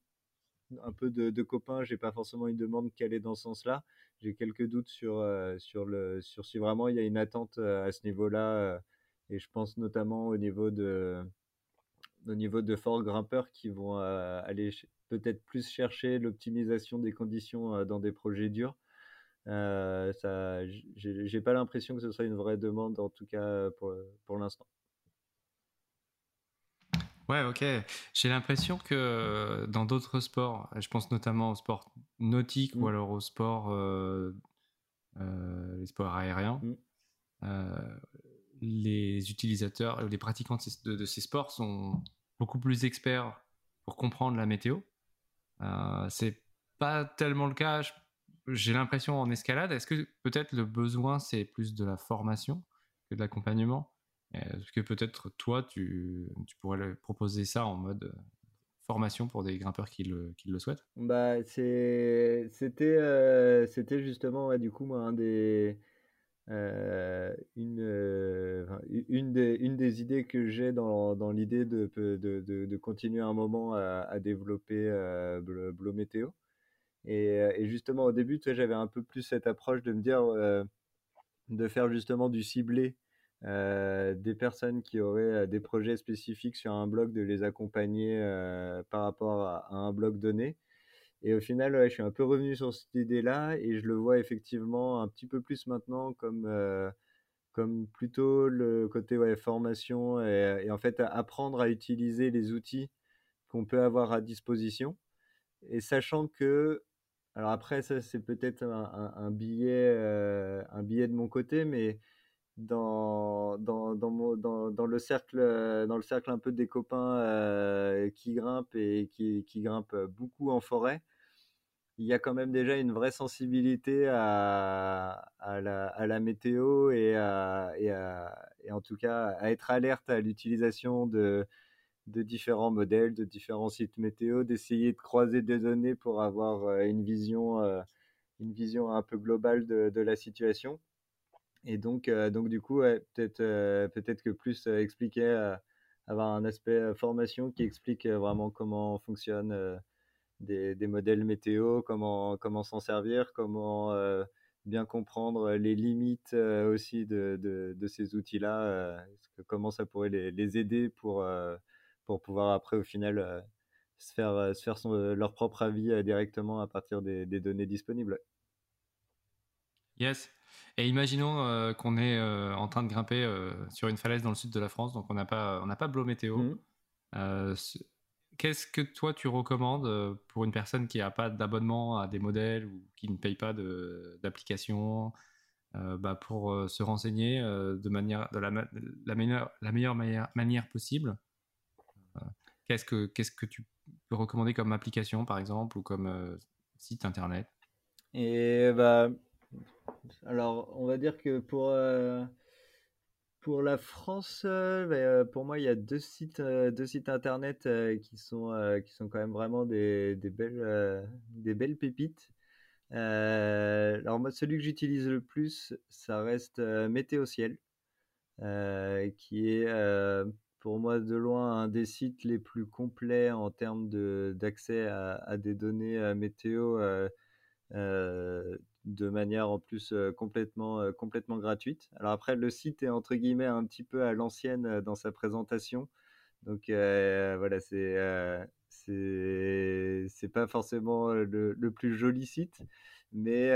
un peu de, de copains, j'ai pas forcément une demande qui allait dans ce sens-là. J'ai quelques doutes sur, euh, sur, le, sur si vraiment il y a une attente à ce niveau-là. et je pense notamment au niveau de, au niveau de forts grimpeurs qui vont aller peut-être plus chercher l'optimisation des conditions dans des projets durs euh, ça, j'ai pas l'impression que ce soit une vraie demande, en tout cas pour, pour l'instant. Ouais, ok. J'ai l'impression que dans d'autres sports, je pense notamment au sport nautique ou mmh. alors au sport euh, les sports aériens, mmh. les utilisateurs, les pratiquants de, ces sports sont beaucoup plus experts pour comprendre la météo. c'est pas tellement le cas, j'ai l'impression en escalade. Est-ce que peut-être le besoin c'est plus de la formation que de l'accompagnement? Est-ce que peut-être toi tu, tu pourrais proposer ça en mode formation pour des grimpeurs qui le, qui le souhaitent? Bah, C'était euh, c'était justement du coup moi, euh, une, euh, une, des, une des idées que j'ai dans, dans l'idée de, de, de, continuer un moment à, développer Blo Météo. Et, et, justement au début, j'avais un peu plus cette approche de me dire de faire justement du ciblé euh, des personnes qui auraient euh, des projets spécifiques sur un blog, de les accompagner euh, par rapport à, un blog donné. Et au final, je suis un peu revenu sur cette idée-là et je le vois effectivement un petit peu plus maintenant comme, comme plutôt le côté formation et, en fait apprendre à utiliser les outils qu'on peut avoir à disposition. Et sachant que, alors après, ça c'est peut-être un, billet, un billet de mon côté, mais dans, dans, dans, dans, dans, le cercle, dans le cercle un peu des copains euh, qui grimpent et qui, qui, grimpent beaucoup en forêt, il y a quand même déjà une vraie sensibilité à, à, la, à la, météo et, à, et, en tout cas à être alerte à l'utilisation de, de différents modèles, de différents sites météo, d'essayer de croiser des données pour avoir euh, une vision, euh, une vision un peu globale de, la situation. Et donc, euh, donc du coup, peut-être peut-être que plus expliquer, avoir un aspect formation qui explique vraiment comment fonctionnent des, modèles météo, comment, comment s'en servir, comment bien comprendre les limites aussi de, de, ces outils-là, comment ça pourrait les aider pour, pour pouvoir après au final se faire, se faire son, leur propre avis directement à partir des, des données disponibles. Yes. Et imaginons euh, qu'on est euh, en train de grimper euh, sur une falaise dans le sud de la France, donc on n'a pas, on pas météo. Mmh. Qu'est-ce que toi tu recommandes pour une personne qui n'a pas d'abonnement à des modèles ou qui ne paye pas d'application bah, pour se renseigner de manière, de la, la meilleure, la meilleure manière, manière possible? Qu'est-ce que, qu'est-ce que tu peux recommander comme application par exemple ou comme site internet? Et bah alors, on va dire que pour, euh, pour la France, euh, euh, pour moi, il y a deux sites, deux sites internet qui, sont, qui sont quand même vraiment des, des belles, des belles pépites. alors, moi, celui que j'utilise le plus, ça reste Météo Ciel, qui est pour moi de loin un des sites les plus complets en termes d'accès à, à, des données météo de manière en plus complètement, complètement gratuite. Alors après, le site est entre guillemets un petit peu à l'ancienne dans sa présentation. Donc voilà, c'est c'est pas forcément le, plus joli site. Mais,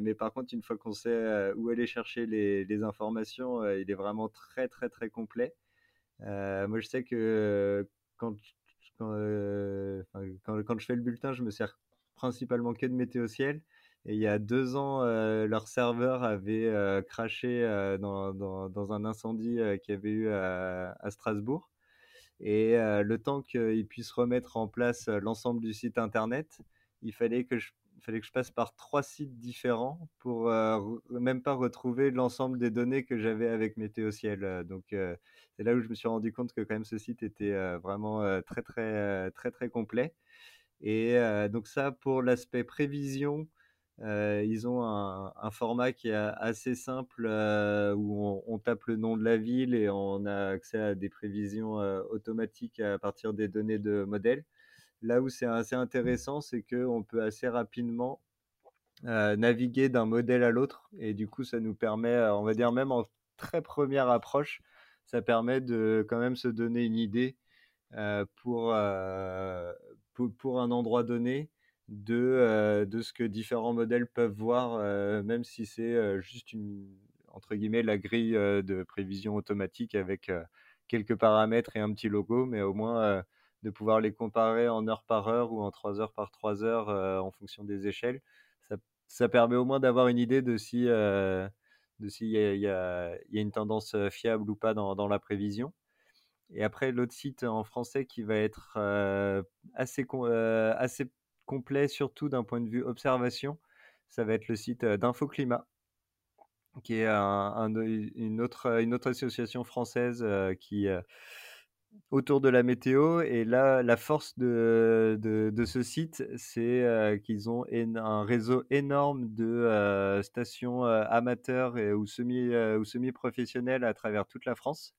mais par contre, une fois qu'on sait où aller chercher les informations, il est vraiment très très très complet. Moi, je sais que quand, quand, quand, quand, je fais le bulletin, je me sers principalement que de météo ciel. Et il y a deux ans, euh, leur serveur avait euh, craché euh, dans, dans, dans, un incendie qu'il y avait eu à, à Strasbourg. Et le temps qu'ils puissent remettre en place l'ensemble du site internet, il fallait que je fallait que je passe par trois sites différents pour même pas retrouver l'ensemble des données que j'avais avec Météo Ciel. Donc c'est là où je me suis rendu compte que quand même ce site était vraiment très très très très complet. Et donc ça pour l'aspect prévision, euh, ils ont un, un, format qui est assez simple euh, où on, on, tape le nom de la ville et on a accès à des prévisions euh, automatiques à partir des données de modèles. Là où c'est assez intéressant, c'est qu'on peut assez rapidement naviguer d'un modèle à l'autre et du coup ça nous permet, on va dire même en très première approche, ça permet de quand même se donner une idée pour, pour, un endroit donné de, de ce que différents modèles peuvent voir, même si c'est juste une, entre guillemets, la grille de prévision automatique avec quelques paramètres et un petit logo, mais au moins de pouvoir les comparer en heure par heure ou en trois heures par trois heures en fonction des échelles. Ça, ça permet au moins d'avoir une idée de si de s'il y, a une tendance fiable ou pas dans, dans la prévision. Et après, l'autre site en français qui va être assez, assez complet, surtout d'un point de vue observation, ça va être le site d'InfoClimat, qui est une, autre, une autre association française qui autour de la météo. Et là, la force de, de, ce site, c'est qu'ils ont un réseau énorme de stations amateurs et, ou, semi, ou semi-professionnelles à travers toute la France.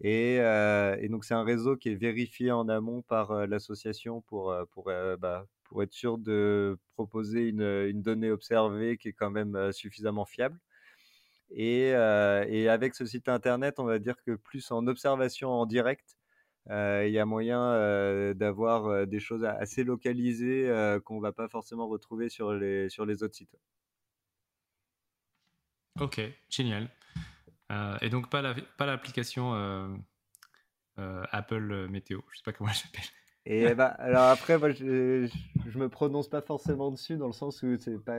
Et, et donc, c'est un réseau qui est vérifié en amont par l'association pour, pour, bah, pour être sûr de proposer une, une, donnée observée qui est quand même suffisamment fiable. Et, et, avec ce site internet, on va dire que plus en observation en direct, il y a moyen d'avoir des choses assez localisées qu'on ne va pas forcément retrouver sur les, sur les autres sites. Ok, génial. et donc pas l'application la, Apple Météo, je ne sais pas comment elle s'appelle. Et bah, alors après, moi, je, je, me prononce pas forcément dessus dans le sens où c'est pas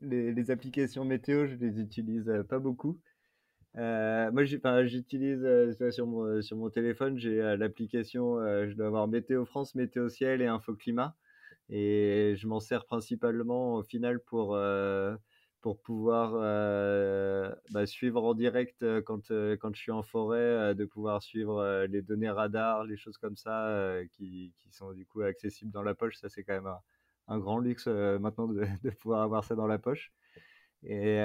les, les, applications météo, je les utilise pas beaucoup. Euh, moi, j'utilise euh, sur, mon, sur mon téléphone, j'ai euh, l'application, je dois avoir Météo France, Météo Ciel et Info Climat. Et je m'en sers principalement au final pour, pour pouvoir bah, suivre en direct quand, quand je suis en forêt, de pouvoir suivre les données radar, les choses comme ça qui, qui, sont du coup accessibles dans la poche. Ça, c'est quand même un, grand luxe maintenant de, pouvoir avoir ça dans la poche. Et,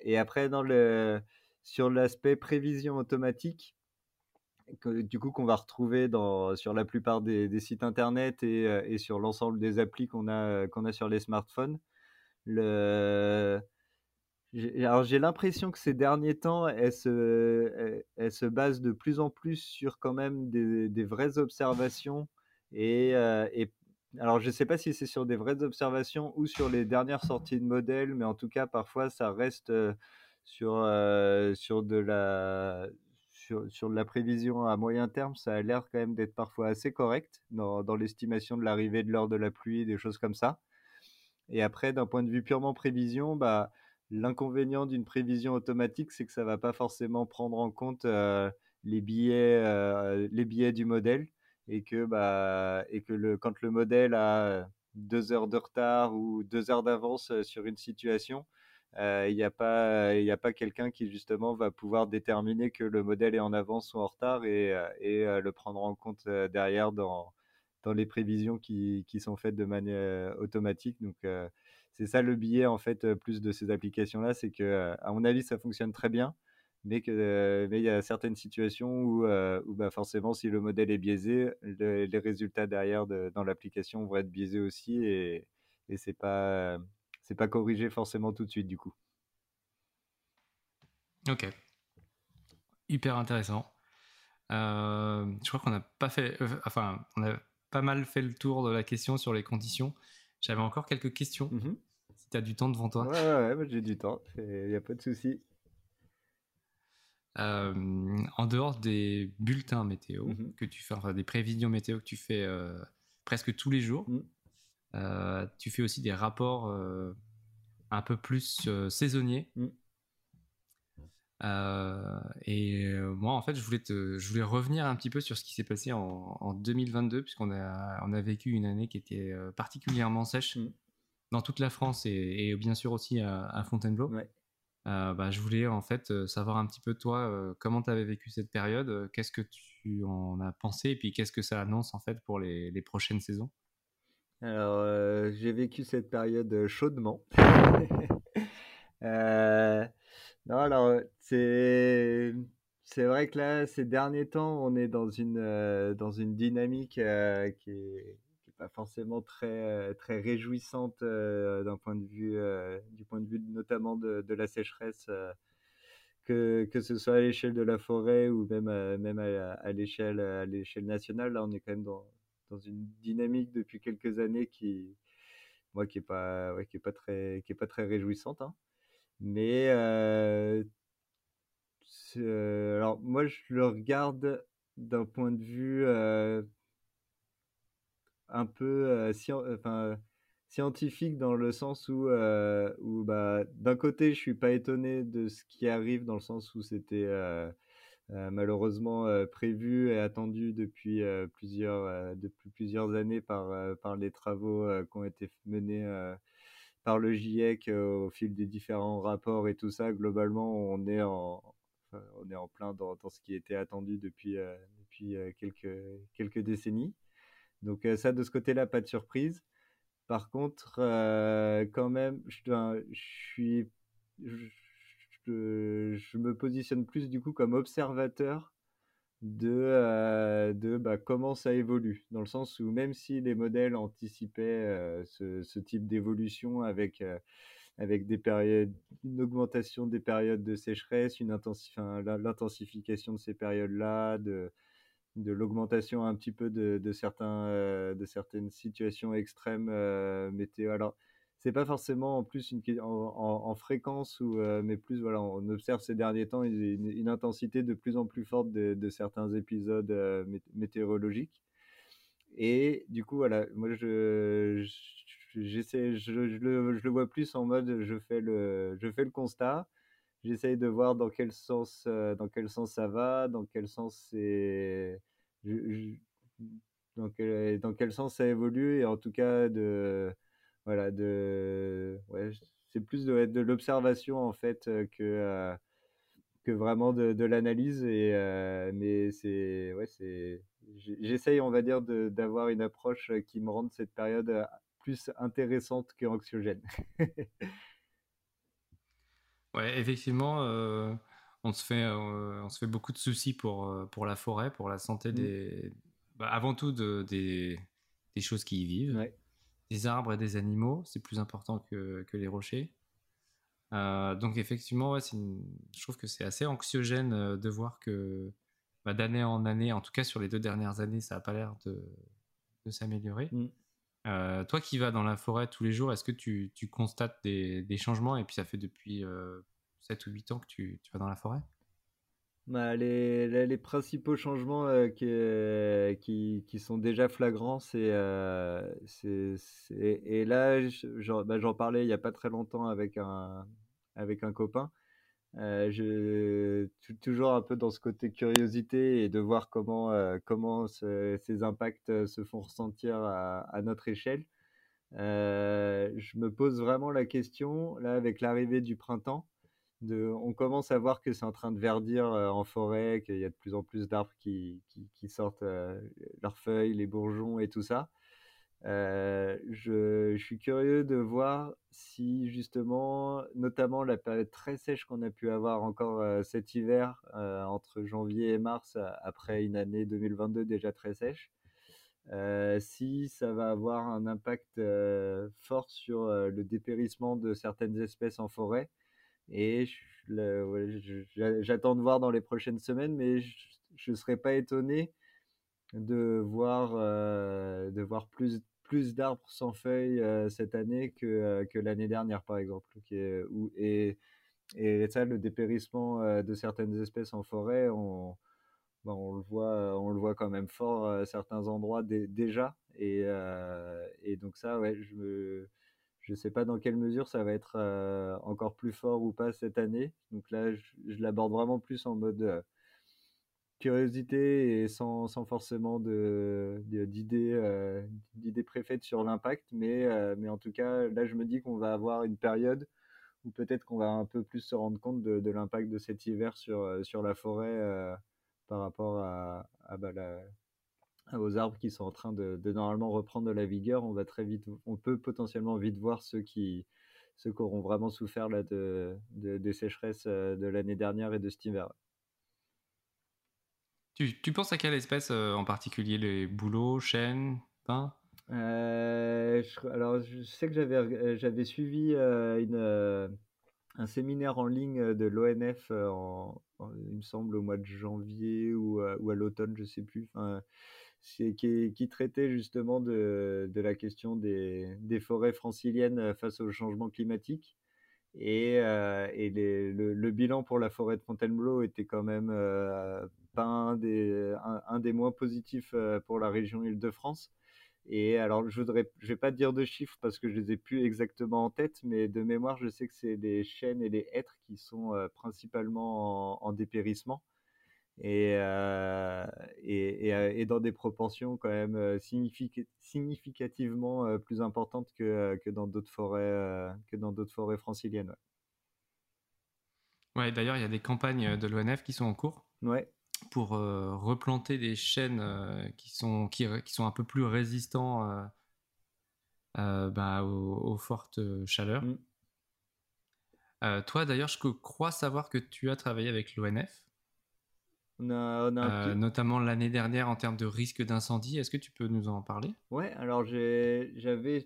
et après, dans le, sur l'aspect prévision automatique, que, du coup qu'on va retrouver dans, sur la plupart des, sites internet et, et sur l'ensemble des applis qu'on a, qu'on a sur les smartphones. Alors j'ai l'impression que ces derniers temps, elle se, elle, se base de plus en plus sur quand même des, vraies observations et, et alors, je ne sais pas si c'est sur des vraies observations ou sur les dernières sorties de modèles, mais en tout cas, parfois, ça reste sur, sur, de la, sur, sur, de la prévision à moyen terme. Ça a l'air quand même d'être parfois assez correct dans, dans l'estimation de l'arrivée de l'heure de la pluie, des choses comme ça. Et après, d'un point de vue purement prévision, bah, l'inconvénient d'une prévision automatique, c'est que ça ne va pas forcément prendre en compte les, billets, les billets du modèle et que, bah, et que le, quand le modèle a deux heures de retard ou deux heures d'avance sur une situation, il n'y a pas, pas quelqu'un qui justement va pouvoir déterminer que le modèle est en avance ou en retard et, et le prendre en compte derrière dans, dans les prévisions qui, qui, sont faites de manière automatique. Donc c'est ça le biais en fait plus de ces applications là, c'est que à mon avis ça fonctionne très bien, mais que mais il y a certaines situations où, où bah forcément si le modèle est biaisé, les résultats derrière de, dans l'application vont être biaisés aussi et, et c'est pas c'est pas corrigé forcément tout de suite du coup. Ok, hyper intéressant. je crois qu'on n'a pas fait, enfin on a pas mal fait le tour de la question sur les conditions. J'avais encore quelques questions. Mmh si tu as du temps devant toi. Ouais, ouais, ouais j'ai du temps. Il n'y a pas de souci. Euh, en dehors des bulletins météo mmh que tu fais, enfin des prévisions météo que tu fais euh, presque tous les jours, mmh. euh, tu fais aussi des rapports un peu plus saisonniers. Mmh. et moi, en fait, je voulais, te, je voulais revenir un petit peu sur ce qui s'est passé en, 2022, puisqu'on a, on a vécu une année qui était particulièrement sèche dans toute la France et, bien sûr aussi à, Fontainebleau. Euh, bah, je voulais en fait euh, savoir un petit peu toi euh, comment tu avais vécu cette période, qu'est-ce que tu en as pensé et puis qu'est-ce que ça annonce en fait pour les, les prochaines saisons? Alors j'ai vécu cette période chaudement. non alors c'est vrai que là ces derniers temps on est dans une dans une dynamique qui est pas forcément très euh, très réjouissante euh, d'un point de vue euh, du point de vue notamment de, de la sécheresse que, que ce soit à l'échelle de la forêt ou même même à, l'échelle à l'échelle nationale là on est quand même dans dans une dynamique depuis quelques années qui moi qui est pas ouais, pas très pas très réjouissante hein. Mais alors moi je le regarde d'un point de vue un peu, scientifique dans le sens où, où bah, d'un côté, je suis pas étonné de ce qui arrive dans le sens où c'était malheureusement prévu et attendu depuis plusieurs depuis plusieurs années par par les travaux qui ont été menés par le GIEC au fil des différents rapports et tout ça. Globalement, on est en on est en plein dans, ce qui était attendu depuis depuis quelques quelques décennies. Donc ça, de ce côté-là, pas de surprise. Par contre, quand même, je suis, je, me positionne plus du coup comme observateur de, de bah, comment ça évolue, dans le sens où même si les modèles anticipaient ce, type d'évolution avec avec des périodes, une augmentation des périodes de sécheresse, une l'intensification de ces périodes-là, de, de l'augmentation un petit peu de, certains, euh, de certaines situations extrêmes euh, météo. Alors, c'est pas forcément en plus une, en, fréquence ou euh, mais plus voilà on observe ces derniers temps une, intensité de plus en plus forte de, certains épisodes météorologiques. Et du coup voilà moi je j'essaie je, le, je, le, vois plus en mode je fais le je fais le constat. J'essaye de voir dans quel sens dans quel sens ça va dans quel sens c'est dans, dans quel sens ça évolue et en tout cas de voilà de ouais, c'est plus de, de l'observation en fait que que vraiment de, de l'analyse et mais c'est ouais c'est j'essaye on va dire d'avoir une approche qui me rende cette période plus intéressante que anxiogène ouais effectivement on se fait on se fait beaucoup de soucis pour pour la forêt pour la santé mmh. des bah, avant tout de, des, des, choses qui y vivent. Des arbres et des animaux, c'est plus important que, que les rochers. Euh, donc effectivement, ouais, une... je trouve que c'est assez anxiogène euh, de voir que bah, d'année en année, en tout cas sur les deux dernières années, ça n'a pas l'air de, de s'améliorer. Mm. Euh, toi qui vas dans la forêt tous les jours, est-ce que tu, tu constates des, des, changements? Et puis ça fait depuis 7 ou 8 ans que tu, tu vas dans la forêt? Bah, les, les, principaux changements euh, qui, euh, qui, qui, sont déjà flagrants, c'est. Euh, et là, bah, j'en parlais il n'y a pas très longtemps avec un, avec un copain. je toujours un peu dans ce côté curiosité et de voir comment, comment ces impacts se font ressentir à notre échelle. je me pose vraiment la question, là, avec l'arrivée du printemps on commence à voir que c'est en train de verdir euh, en forêt, qu'il y a de plus en plus d'arbres qui, sortent euh, leurs feuilles, les bourgeons et tout ça. Euh, je, suis curieux de voir si justement, notamment la période très sèche qu'on a pu avoir encore cet hiver, entre janvier et mars, après une année 2022 déjà très sèche, si ça va avoir un impact fort sur le dépérissement de certaines espèces en forêt et j'attends de voir dans les prochaines semaines, mais je ne serais pas étonné de voir, euh, de voir plus, plus d'arbres sans feuilles euh, cette année que, euh, que l'année dernière, par exemple. où, et, et ça, le dépérissement de certaines espèces en forêt, on, ben, on, le, voit, on le voit quand même fort à certains endroits déjà. Et, et donc ça, ouais, je me je ne sais pas dans quelle mesure ça va être euh, encore plus fort ou pas cette année. Donc là, je, l'aborde vraiment plus en mode euh, curiosité et sans, forcément de, d'idées, euh, d'idées préfaites sur l'impact. Mais, mais en tout cas, là, je me dis qu'on va avoir une période où peut-être qu'on va un peu plus se rendre compte de, l'impact de cet hiver sur, sur la forêt par rapport à, à bah, la, aux arbres qui sont en train de, normalement reprendre de la vigueur, on va très vite, on peut potentiellement vite voir ceux qui, ceux qui auront vraiment souffert là de, des sécheresses euh, de l'année dernière et de cet hiver. Tu, penses à quelle espèce euh, en particulier Les bouleaux, chênes, pins? Euh, Alors, je sais que j'avais, j'avais suivi une, un séminaire en ligne de l'ONF, il me semble, au mois de janvier ou, ou à l'automne, je sais plus. Enfin, qui, qui, traitait justement de, de la question des, des, forêts franciliennes euh, face au changement climatique. Et, euh, et les, le, bilan pour la forêt de Fontainebleau était quand même euh, pas un des, un, des moins positifs pour la région Île-de-France. Et alors, je voudrais, je vais pas dire de chiffres parce que je les ai plus exactement en tête, mais de mémoire, je sais que c'est les chênes et les hêtres qui sont principalement en, dépérissement et, et, et, dans des proportions quand même significativement plus importantes que, que dans d'autres forêts que dans d'autres forêts franciliennes. Ouais, d'ailleurs, il y a des campagnes de l'ONF qui sont en cours. Ouais. Pour euh, replanter des chênes euh, qui, sont, qui, qui, sont un peu plus résistants euh, bah, aux, fortes chaleurs. Mm. toi, d'ailleurs, je crois savoir que tu as travaillé avec l'ONF. Euh, notamment l'année dernière en termes de risque d'incendie. Est-ce que tu peux nous en parler? Ouais, alors j'ai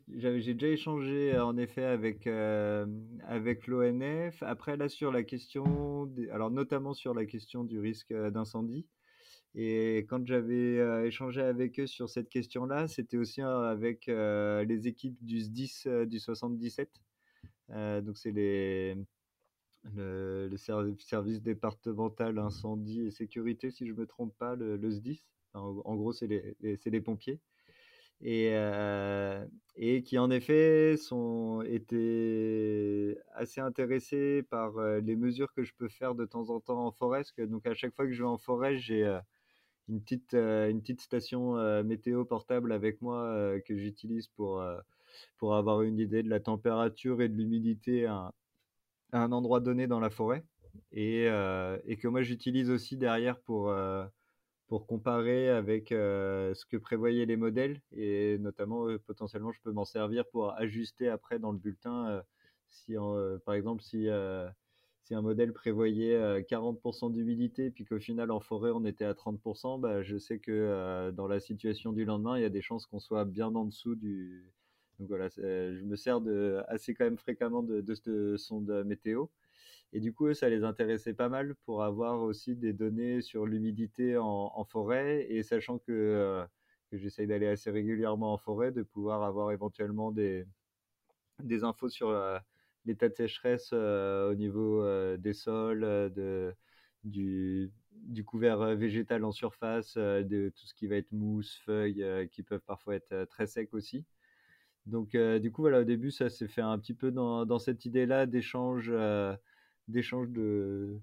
déjà échangé en effet avec, euh, avec l'ONF. Après, là, sur la question, alors notamment sur la question du risque d'incendie. Et quand j'avais euh, échangé avec eux sur cette question-là, c'était aussi avec les équipes du SDIS du 77. donc, c'est les le, service départemental incendie et sécurité, si je ne me trompe pas, le, SDIS. En, gros, c'est les, les, pompiers. Et, euh, et, qui en effet sont été assez intéressés par euh, les mesures que je peux faire de temps en temps en forêt. que, donc à chaque fois que je vais en forêt, j'ai euh, une petite une petite station météo portable avec moi que j'utilise pour pour avoir une idée de la température et de l'humidité à un endroit donné dans la forêt et, euh, et que moi j'utilise aussi derrière pour, euh, pour comparer avec euh, ce que prévoyaient les modèles et notamment potentiellement je peux m'en servir pour ajuster après dans le bulletin si par exemple si si un modèle prévoyait 40% d'humidité puis qu'au final en forêt on était à 30%, bah, je sais que dans la situation du lendemain, il y a des chances qu'on soit bien en dessous du, donc voilà, je me sers de, assez quand même fréquemment de, de cette sonde météo. Et du coup, ça les intéressait pas mal pour avoir aussi des données sur l'humidité en, forêt. Et sachant que, euh, que j'essaye d'aller assez régulièrement en forêt, de pouvoir avoir éventuellement des, des infos sur euh, l'état de sécheresse euh, au niveau des sols, de, du couvert végétal en surface, de tout ce qui va être mousse, feuilles, qui peuvent parfois être très secs aussi. Donc, euh, du coup, voilà, au début, ça s'est fait un petit peu dans, dans cette idée-là d'échange, euh, d'échange de,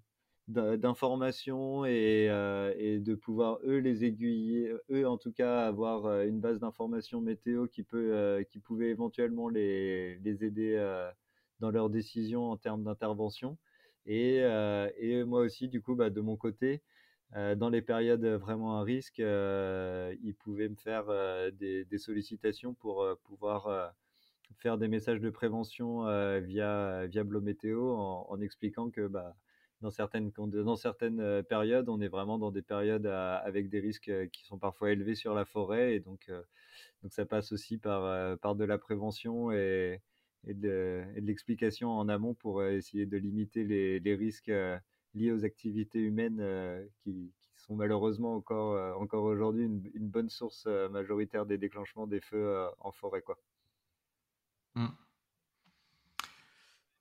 d'informations et, euh, et, de pouvoir eux les aiguiller, eux en tout cas avoir une base d'informations météo qui peut, qui pouvait éventuellement les, les aider dans leurs décisions en termes d'intervention. Et, et, moi aussi, du coup, bah, de mon côté, euh, dans les périodes vraiment à risque, euh, ils pouvaient me faire euh, des, sollicitations pour pouvoir faire des messages de prévention via, via Blométéo en, en, expliquant que bah, dans certaines, dans certaines périodes, on est vraiment dans des périodes avec des risques qui sont parfois élevés sur la forêt. Et donc, donc ça passe aussi par, par de la prévention et, de, l'explication en amont pour essayer de limiter les risques liées aux activités humaines euh, qui, sont malheureusement encore, euh, encore aujourd'hui une, bonne source euh, majoritaire des déclenchements des feux en forêt. Quoi. Mmh.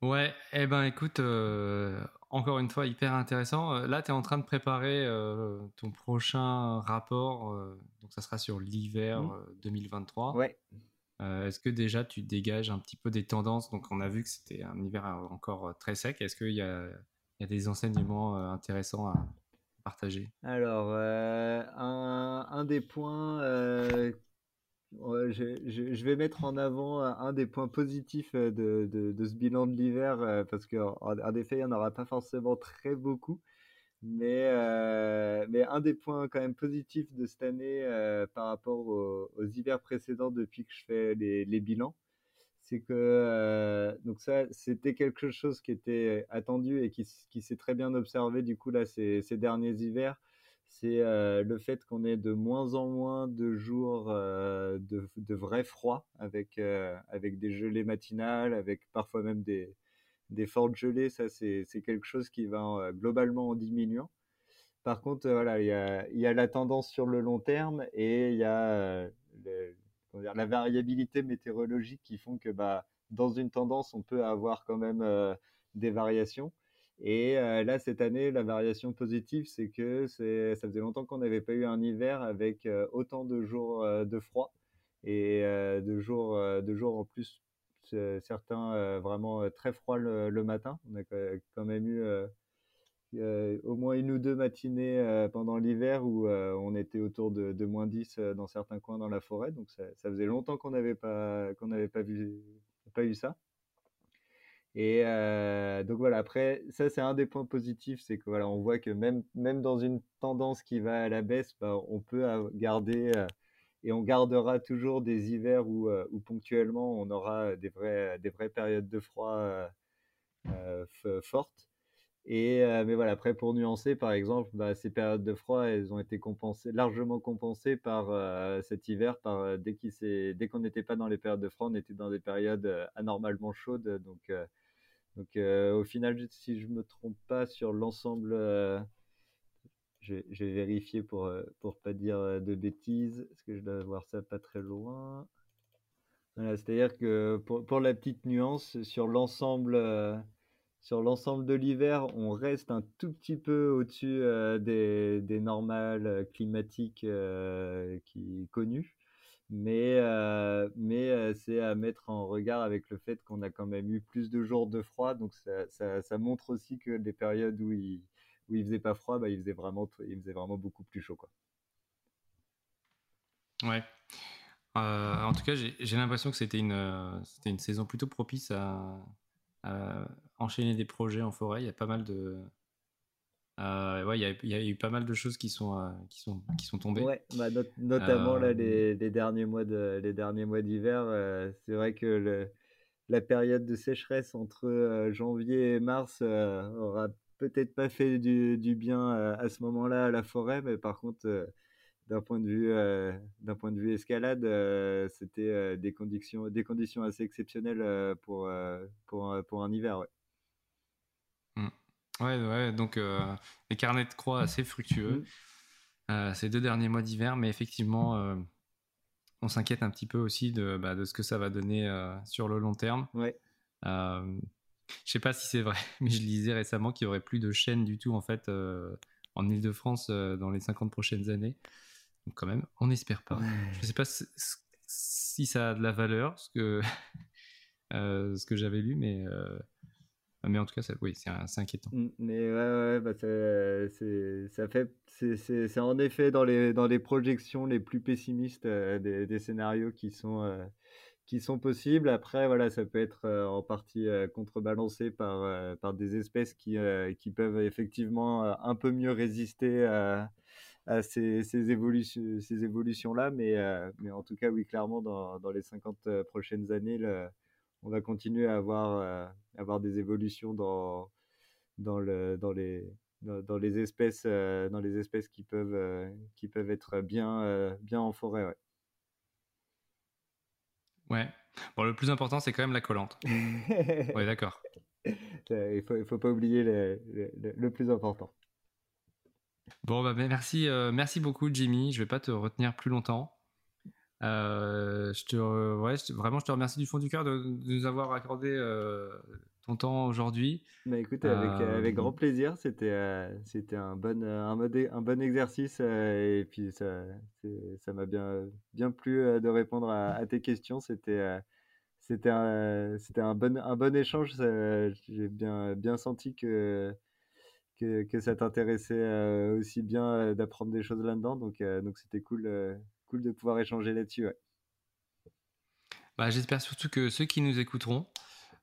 Ouais, eh ben écoute, encore une fois, hyper intéressant. Là, tu es en train de préparer ton prochain rapport, donc ça sera sur l'hiver 2023. Mmh. Ouais. Est-ce que déjà tu dégages un petit peu des tendances? Donc on a vu que c'était un hiver encore très sec. Est-ce qu'il y a il y a des enseignements euh, intéressants à partager Alors, euh, un, des points, euh, je, vais mettre en avant un des points positifs de, ce bilan de l'hiver, parce qu'en en effet, il n'y en aura pas forcément très beaucoup. Mais, mais un des points quand même positifs de cette année par rapport aux, hivers précédents depuis que je fais les bilans, c'est que donc ça c'était quelque chose qui était attendu et qui, s'est très bien observé du coup là ces, derniers hivers. C'est le fait qu'on ait de moins en moins de jours de, de, vrai froid avec avec des gelées matinales avec parfois même des, des fortes gelées. Ça c'est quelque chose qui va globalement en diminuant. Par contre voilà il y a, y a la tendance sur le long terme et il y a le, la variabilité météorologique qui font que bah, dans une tendance, on peut avoir quand même euh, des variations. Et euh, là, cette année, la variation positive, c'est que ça faisait longtemps qu'on n'avait pas eu un hiver avec euh, autant de jours de froid. et de jours, de jours en plus, certains vraiment très froids le, matin. On a quand même eu au moins une ou deux matinées pendant l'hiver où on était autour de, moins 10 dans certains coins dans la forêt. Donc ça, ça faisait longtemps qu'on n'avait pas, qu'on pas, pas eu ça. Et donc voilà, après, ça c'est un des points positifs, c'est que voilà, voit que même, même dans une tendance qui va à la baisse, bah, on peut garder et on gardera toujours des hivers où, où, ponctuellement on aura des, vrais, des vraies périodes de froid fortes. Et mais voilà, après pour nuancer, par exemple, bah, ces périodes de froid, elles ont été compensées, largement compensées par cet hiver, par dès qu'on n'était pas dans les périodes de froid, on était dans des périodes anormalement chaudes, donc donc au final, si je me trompe pas sur l'ensemble, je, vais vérifier pour ne pas dire de bêtises, parce que je dois voir ça pas très loin. c'est-à-dire que pour, pour, la petite nuance, sur l'ensemble sur l'ensemble de l'hiver, on reste un tout petit peu au-dessus des, des, normales climatiques qui connues mais, mais c'est à mettre en regard avec le fait qu'on a quand même eu plus de jours de froid, donc ça, ça, montre aussi que des périodes où il, où il faisait pas froid, bah, il, faisait vraiment, il faisait vraiment beaucoup plus chaud. Quoi. Ouais. en tout cas, j'ai l'impression que c'était une, une saison plutôt propice à, enchaîner des projets en forêt. Il y a pas mal de, euh, ouais, il y, a eu pas mal de choses qui sont, euh, qui sont, qui sont tombées. Ouais, bah, notamment là, les, euh, les, derniers mois de, les derniers mois d'hiver. c'est vrai que le, la période de sécheresse entre janvier et mars aura peut-être pas fait du, du bien à ce moment-là à la forêt, mais par contre, d'un point de vue, d'un point de vue escalade, c'était des conditions, des conditions assez exceptionnelles pour, pour, pour un hiver. Ouais. Ouais, ouais, donc euh, les carnets de croix assez fructueux mmh. euh, ces deux derniers mois d'hiver, mais effectivement, euh, on s'inquiète un petit peu aussi de, bah, de, ce que ça va donner sur le long terme. Ouais. je sais pas si c'est vrai, mais je lisais récemment qu'il y aurait plus de chaînes du tout en fait en Ile-de-France dans les 50 prochaines années. Donc quand même, on n'espère pas. Je sais pas si ça a de la valeur, ce que, ce que j'avais lu, mais mais en tout cas, oui, c'est inquiétant. Mmh, mais ouais, ouais bah ça c'est en effet dans les, dans les projections les plus pessimistes euh, des, scénarios qui sont, euh, qui sont possibles. Après, voilà, ça peut être euh, en partie contrebalancé par, par des espèces qui, qui peuvent effectivement un peu mieux résister à, ces, ces, évolutions, ces évolutions-là. Mais, mais en tout cas, oui, clairement, dans, dans les 50 prochaines années, on va continuer à avoir, euh, avoir des évolutions dans, dans, le, dans, les, dans, les espèces, euh, dans les espèces qui peuvent, euh, qui peuvent être bien, bien en forêt. Ouais. ouais. Bon, le plus important, c'est quand même la collante. ouais, d'accord. Il faut, il faut pas oublier le, le, plus important. Bon, bah, merci, merci beaucoup, Jimmy. Je vais pas te retenir plus longtemps. Euh, je te, ouais, vraiment, je te remercie du fond du cœur de, nous avoir accordé euh, ton temps aujourd'hui. Bah écoute, avec, euh, avec grand plaisir. C'était, c'était un bon, un, un bon exercice et puis ça, ça m'a bien, bien plu de répondre à, tes questions. C'était, c'était un, c'était un bon, un bon échange. J'ai bien, bien senti que que, que, ça t'intéressait aussi bien d'apprendre des choses là-dedans. Donc, donc c'était cool, cool de pouvoir échanger là-dessus. Bah, J'espère surtout que ceux qui nous écouteront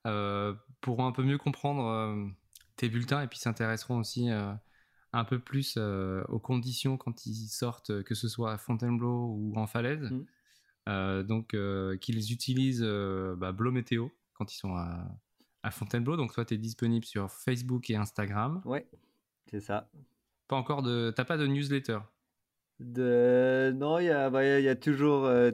euh, pourront un peu mieux comprendre euh, tes bulletins et puis s'intéresseront aussi euh, un peu plus aux conditions quand ils sortent, que ce soit à Fontainebleau ou en falaise. Mmh. donc, qu'ils utilisent bah, Blow Météo quand ils sont à, à Fontainebleau. Donc, toi, tu es disponible sur Facebook et Instagram. Ouais, c'est ça. Pas encore de. T'as pas de newsletter? Non, il y a, toujours, euh,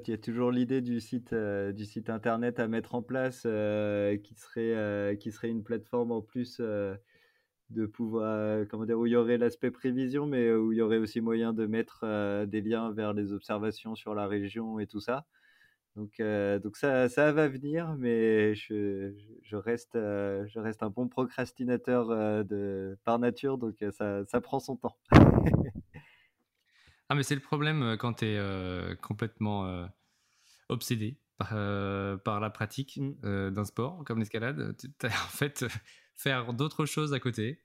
l'idée du site, euh, internet à mettre en place euh, qui, serait, qui serait une plateforme en plus de pouvoir, comment dire, où il y aurait l'aspect prévision, mais où il y aurait aussi moyen de mettre des liens vers les observations sur la région et tout ça. Donc, ça, va venir, mais je, reste, un bon procrastinateur par nature, donc ça prend son temps. Ah, mais c'est le problème euh, quand tu es euh, complètement euh, obsédé par, par la pratique mmh. d'un sport comme l'escalade, en fait, faire d'autres choses à côté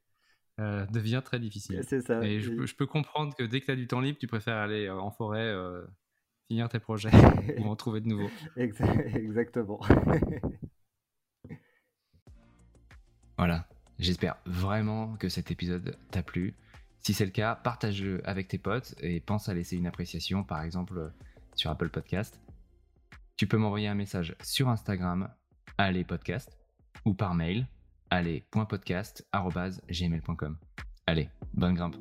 devient très difficile. C'est ça. Et je, peux comprendre que dès que tu as du temps libre, tu préfères aller en forêt, finir tes projets ou en trouver de nouveaux. Exactement. voilà. J'espère vraiment que cet épisode t'a plu. Si c'est le cas, partage-le avec tes potes et pense à laisser une appréciation, par exemple sur Apple Podcast. Tu peux m'envoyer un message sur Instagram, allez podcast, ou par mail, allez.podcast.gmail.com. Allez, bonne grimpe.